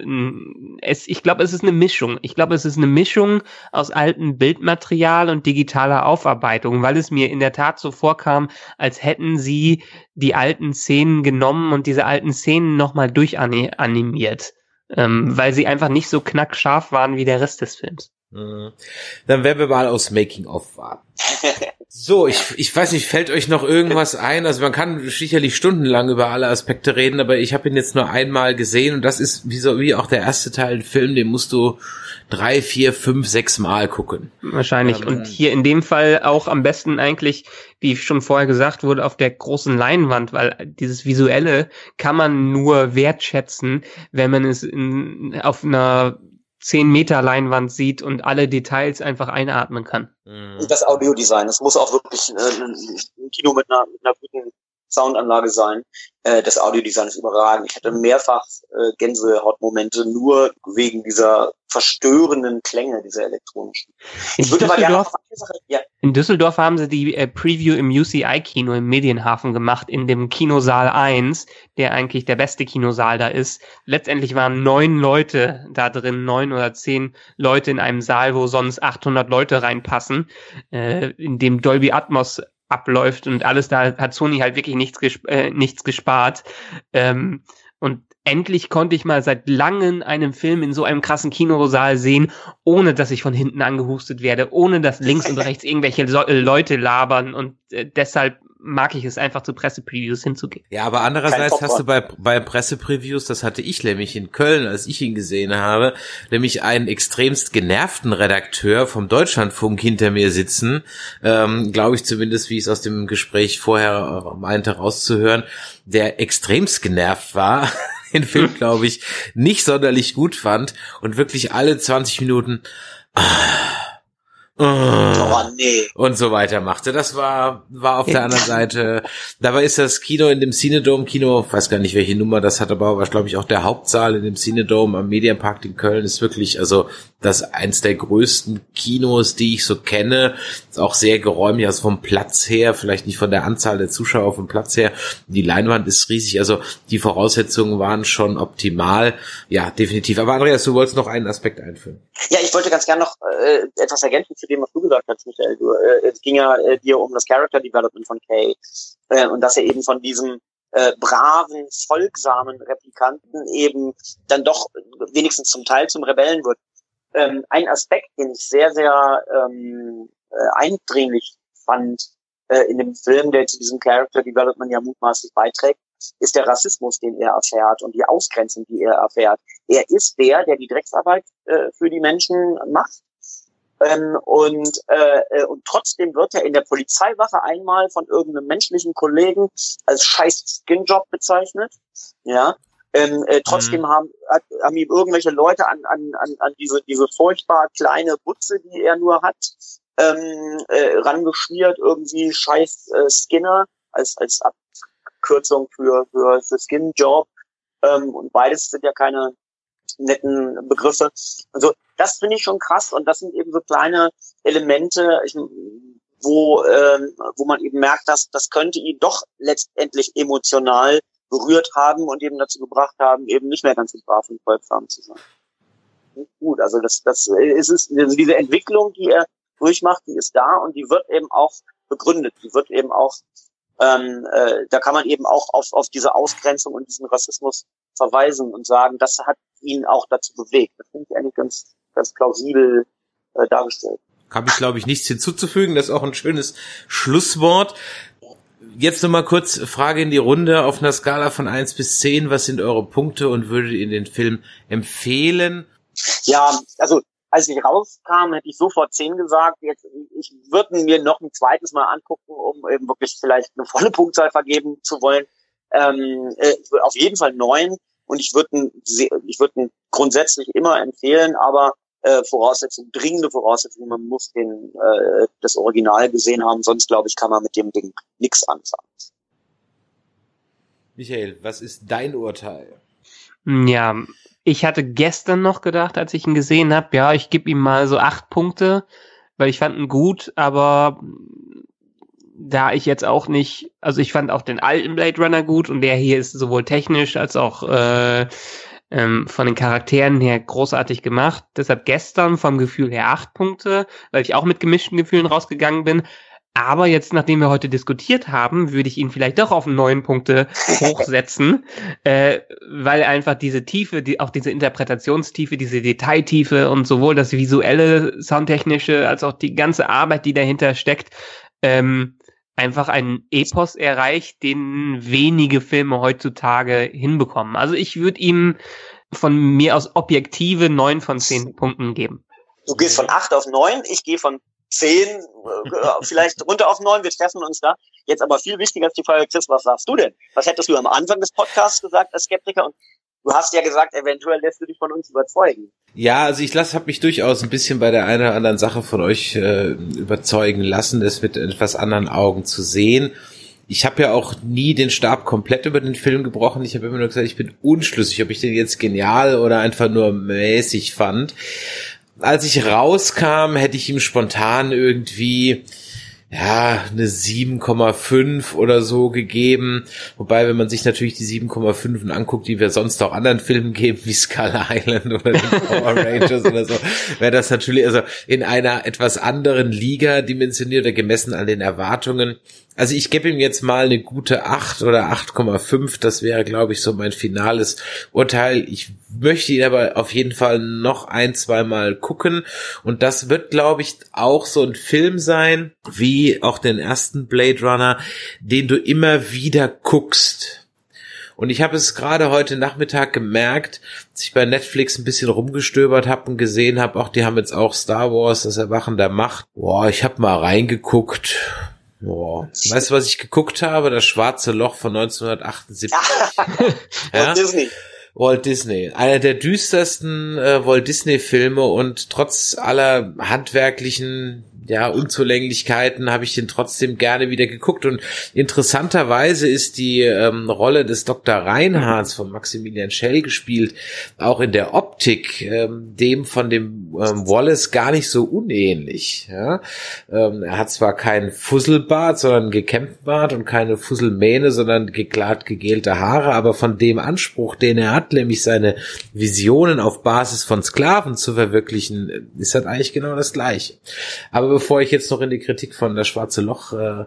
es ich glaube, es ist eine Mischung. Ich glaube, es ist eine Mischung aus altem Bildmaterial und digitaler Aufarbeitung, weil es mir in der Tat so vorkam, als hätten sie die alten Szenen genommen und diese alten Szenen nochmal durchanimiert, ähm, weil sie einfach nicht so knackscharf waren wie der Rest des Films. Mhm. Dann werden wir mal aus Making of warten. So, ich, ich weiß nicht, fällt euch noch irgendwas ein? Also man kann sicherlich stundenlang über alle Aspekte reden, aber ich habe ihn jetzt nur einmal gesehen und das ist wie so wie auch der erste Teil ein Film, den musst du drei, vier, fünf, sechs Mal gucken. Wahrscheinlich. Ähm, und hier in dem Fall auch am besten eigentlich, wie schon vorher gesagt wurde, auf der großen Leinwand, weil dieses Visuelle kann man nur wertschätzen, wenn man es in, auf einer 10 Meter Leinwand sieht und alle Details einfach einatmen kann. Mhm. Das Audiodesign, es muss auch wirklich äh, ein Kino mit einer, mit einer guten Soundanlage sein. Äh, das Audiodesign ist überragend. Ich hatte mehrfach äh, Gänsehautmomente nur wegen dieser verstörenden Klänge, dieser elektronischen. In Düsseldorf, ja. in Düsseldorf haben sie die äh, Preview im UCI-Kino im Medienhafen gemacht, in dem Kinosaal 1, der eigentlich der beste Kinosaal da ist. Letztendlich waren neun Leute da drin, neun oder zehn Leute in einem Saal, wo sonst 800 Leute reinpassen, äh, in dem Dolby Atmos abläuft und alles, da hat Sony halt wirklich nichts, gesp äh, nichts gespart. Ähm, und endlich konnte ich mal seit langem einen Film in so einem krassen Kinosaal sehen, ohne dass ich von hinten angehustet werde, ohne dass links und rechts irgendwelche so äh, Leute labern und äh, deshalb mag ich es einfach zu Pressepreviews hinzugehen. Ja, aber andererseits hast du bei, bei Pressepreviews, das hatte ich nämlich in Köln, als ich ihn gesehen habe, nämlich einen extremst genervten Redakteur vom Deutschlandfunk hinter mir sitzen, ähm, glaube ich zumindest, wie ich es aus dem Gespräch vorher äh, meinte rauszuhören, der extremst genervt war, den Film, glaube ich, nicht sonderlich gut fand und wirklich alle 20 Minuten ah, oh, nee. und so weiter machte. Das war, war auf der anderen Seite, dabei ist das Kino in dem Cinedome Kino, weiß gar nicht welche Nummer das hat, aber war glaube ich auch der Hauptsaal in dem Cinedome am Medienpark in Köln ist wirklich, also das eins der größten Kinos, die ich so kenne, ist auch sehr geräumig, also vom Platz her, vielleicht nicht von der Anzahl der Zuschauer, vom Platz her, die Leinwand ist riesig, also die Voraussetzungen waren schon optimal, ja, definitiv. Aber Andreas, du wolltest noch einen Aspekt einführen. Ja, ich wollte ganz gerne noch äh, etwas ergänzen zu dem, was du gesagt hast, Michael. Du, äh, es ging ja äh, dir um das Character Development von Kay äh, und dass er eben von diesem äh, braven, folgsamen Replikanten eben dann doch wenigstens zum Teil zum Rebellen wird. Ähm, ein Aspekt, den ich sehr, sehr ähm, äh, eindringlich fand äh, in dem Film, der zu diesem Character Development ja mutmaßlich beiträgt, ist der Rassismus, den er erfährt und die Ausgrenzung, die er erfährt. Er ist der, der die Drecksarbeit äh, für die Menschen macht. Ähm, und, äh, äh, und trotzdem wird er in der Polizeiwache einmal von irgendeinem menschlichen Kollegen als scheiß Skinjob bezeichnet. Ja. Ähm, äh, trotzdem mhm. haben, haben ihm irgendwelche Leute an, an, an, an diese, diese furchtbar kleine Butze, die er nur hat, ähm, äh, rangeschmiert, irgendwie scheiß äh, Skinner als, als Abkürzung für, für, für Skin-Job. Ähm, und beides sind ja keine netten Begriffe. Also das finde ich schon krass und das sind eben so kleine Elemente, ich, wo, ähm, wo man eben merkt, dass das könnte ihn doch letztendlich emotional berührt haben und eben dazu gebracht haben, eben nicht mehr ganz so brav und folgsam zu sein. Gut, also das, das ist es, also diese Entwicklung, die er durchmacht, die ist da und die wird eben auch begründet. Die wird eben auch, ähm, äh, da kann man eben auch auf, auf diese Ausgrenzung und diesen Rassismus verweisen und sagen, das hat ihn auch dazu bewegt. Das finde ich eigentlich ganz, ganz plausibel äh, dargestellt. Habe ich, glaube ich, nichts hinzuzufügen. Das ist auch ein schönes Schlusswort. Jetzt nochmal kurz Frage in die Runde auf einer Skala von eins bis zehn. Was sind eure Punkte und würdet ihr den Film empfehlen? Ja, also als ich rauskam, hätte ich sofort zehn gesagt. Jetzt, ich würde mir noch ein zweites Mal angucken, um eben wirklich vielleicht eine volle Punktzahl vergeben zu wollen. Ähm, äh, auf jeden Fall neun. Und ich würde ich würde grundsätzlich immer empfehlen, aber äh, Voraussetzung, dringende Voraussetzung, man muss den äh, das Original gesehen haben, sonst glaube ich, kann man mit dem Ding nichts anfangen. Michael, was ist dein Urteil? Ja, ich hatte gestern noch gedacht, als ich ihn gesehen habe, ja, ich gebe ihm mal so acht Punkte, weil ich fand ihn gut, aber da ich jetzt auch nicht, also ich fand auch den alten Blade Runner gut und der hier ist sowohl technisch als auch äh, ähm, von den Charakteren her großartig gemacht. Deshalb gestern vom Gefühl her acht Punkte, weil ich auch mit gemischten Gefühlen rausgegangen bin. Aber jetzt, nachdem wir heute diskutiert haben, würde ich ihn vielleicht doch auf neun Punkte hochsetzen, äh, weil einfach diese Tiefe, die, auch diese Interpretationstiefe, diese Detailtiefe und sowohl das visuelle, soundtechnische, als auch die ganze Arbeit, die dahinter steckt, ähm, einfach einen Epos erreicht, den wenige Filme heutzutage hinbekommen. Also ich würde ihm von mir aus objektive neun von zehn Punkten geben. Du gehst von acht auf neun, ich gehe von zehn, äh, vielleicht runter auf neun, wir treffen uns da. Jetzt aber viel wichtiger als die Frage, Chris, was sagst du denn? Was hättest du am Anfang des Podcasts gesagt als Skeptiker? Und du hast ja gesagt, eventuell lässt du dich von uns überzeugen. Ja, also ich lasse, habe mich durchaus ein bisschen bei der einen oder anderen Sache von euch äh, überzeugen lassen, das mit etwas anderen Augen zu sehen. Ich habe ja auch nie den Stab komplett über den Film gebrochen. Ich habe immer nur gesagt, ich bin unschlüssig, ob ich den jetzt genial oder einfach nur mäßig fand als ich rauskam, hätte ich ihm spontan irgendwie ja, eine 7,5 oder so gegeben. Wobei, wenn man sich natürlich die 7,5 anguckt, die wir sonst auch anderen Filmen geben, wie Skull Island oder den Power Rangers oder so, wäre das natürlich also in einer etwas anderen Liga dimensioniert oder gemessen an den Erwartungen also ich gebe ihm jetzt mal eine gute 8 oder 8,5. Das wäre, glaube ich, so mein finales Urteil. Ich möchte ihn aber auf jeden Fall noch ein, zwei Mal gucken. Und das wird, glaube ich, auch so ein Film sein, wie auch den ersten Blade Runner, den du immer wieder guckst. Und ich habe es gerade heute Nachmittag gemerkt, als ich bei Netflix ein bisschen rumgestöbert habe und gesehen habe, auch die haben jetzt auch Star Wars, das Erwachen der Macht. Boah, ich habe mal reingeguckt Boah. Weißt du, was ich geguckt habe? Das schwarze Loch von 1978. ja? Walt Disney. Walt Disney. Einer der düstersten äh, Walt Disney Filme und trotz aller handwerklichen ja, Unzulänglichkeiten habe ich den trotzdem gerne wieder geguckt. Und interessanterweise ist die ähm, Rolle des Dr. Reinhards von Maximilian Schell gespielt, auch in der Optik ähm, dem von dem ähm, Wallace gar nicht so unähnlich. Ja? Ähm, er hat zwar kein Fusselbart, sondern gekämmt Bart und keine Fusselmähne, sondern geglatt gegelte Haare, aber von dem Anspruch, den er hat, nämlich seine Visionen auf Basis von Sklaven zu verwirklichen, ist das eigentlich genau das gleiche. Aber bevor ich jetzt noch in die Kritik von das Schwarze Loch äh,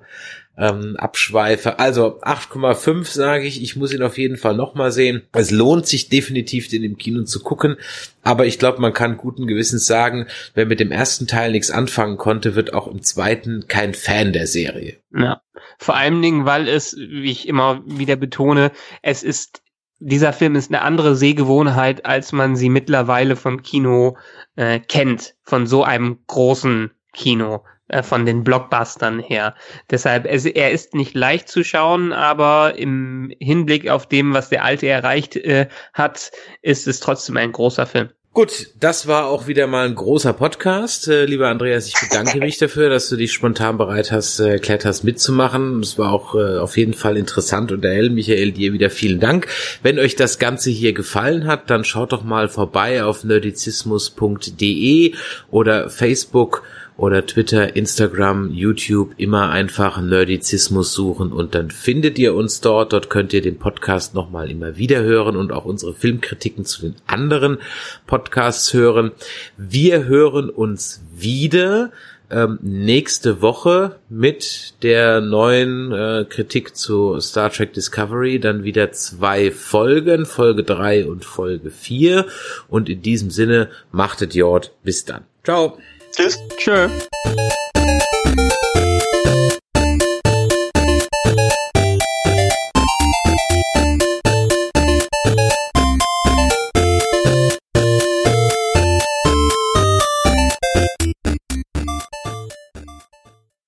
ähm, abschweife. Also 8,5 sage ich, ich muss ihn auf jeden Fall nochmal sehen. Es lohnt sich definitiv, den im Kino zu gucken, aber ich glaube, man kann guten Gewissens sagen, wer mit dem ersten Teil nichts anfangen konnte, wird auch im zweiten kein Fan der Serie. Ja, vor allen Dingen, weil es, wie ich immer wieder betone, es ist dieser Film ist eine andere Sehgewohnheit, als man sie mittlerweile vom Kino äh, kennt, von so einem großen Kino äh, von den Blockbustern her. Deshalb, es, er ist nicht leicht zu schauen, aber im Hinblick auf dem, was der Alte erreicht äh, hat, ist es trotzdem ein großer Film. Gut, das war auch wieder mal ein großer Podcast. Äh, lieber Andreas, ich bedanke mich dafür, dass du dich spontan bereit hast, äh, erklärt hast, mitzumachen. Es war auch äh, auf jeden Fall interessant und erhell. Michael, dir wieder vielen Dank. Wenn euch das Ganze hier gefallen hat, dann schaut doch mal vorbei auf nerdizismus.de oder Facebook oder Twitter, Instagram, YouTube immer einfach Nerdizismus suchen und dann findet ihr uns dort. Dort könnt ihr den Podcast nochmal immer wieder hören und auch unsere Filmkritiken zu den anderen Podcasts hören. Wir hören uns wieder ähm, nächste Woche mit der neuen äh, Kritik zu Star Trek Discovery dann wieder zwei Folgen, Folge drei und Folge vier. Und in diesem Sinne, machtet Jord. Bis dann. Ciao. Cheers. Sure.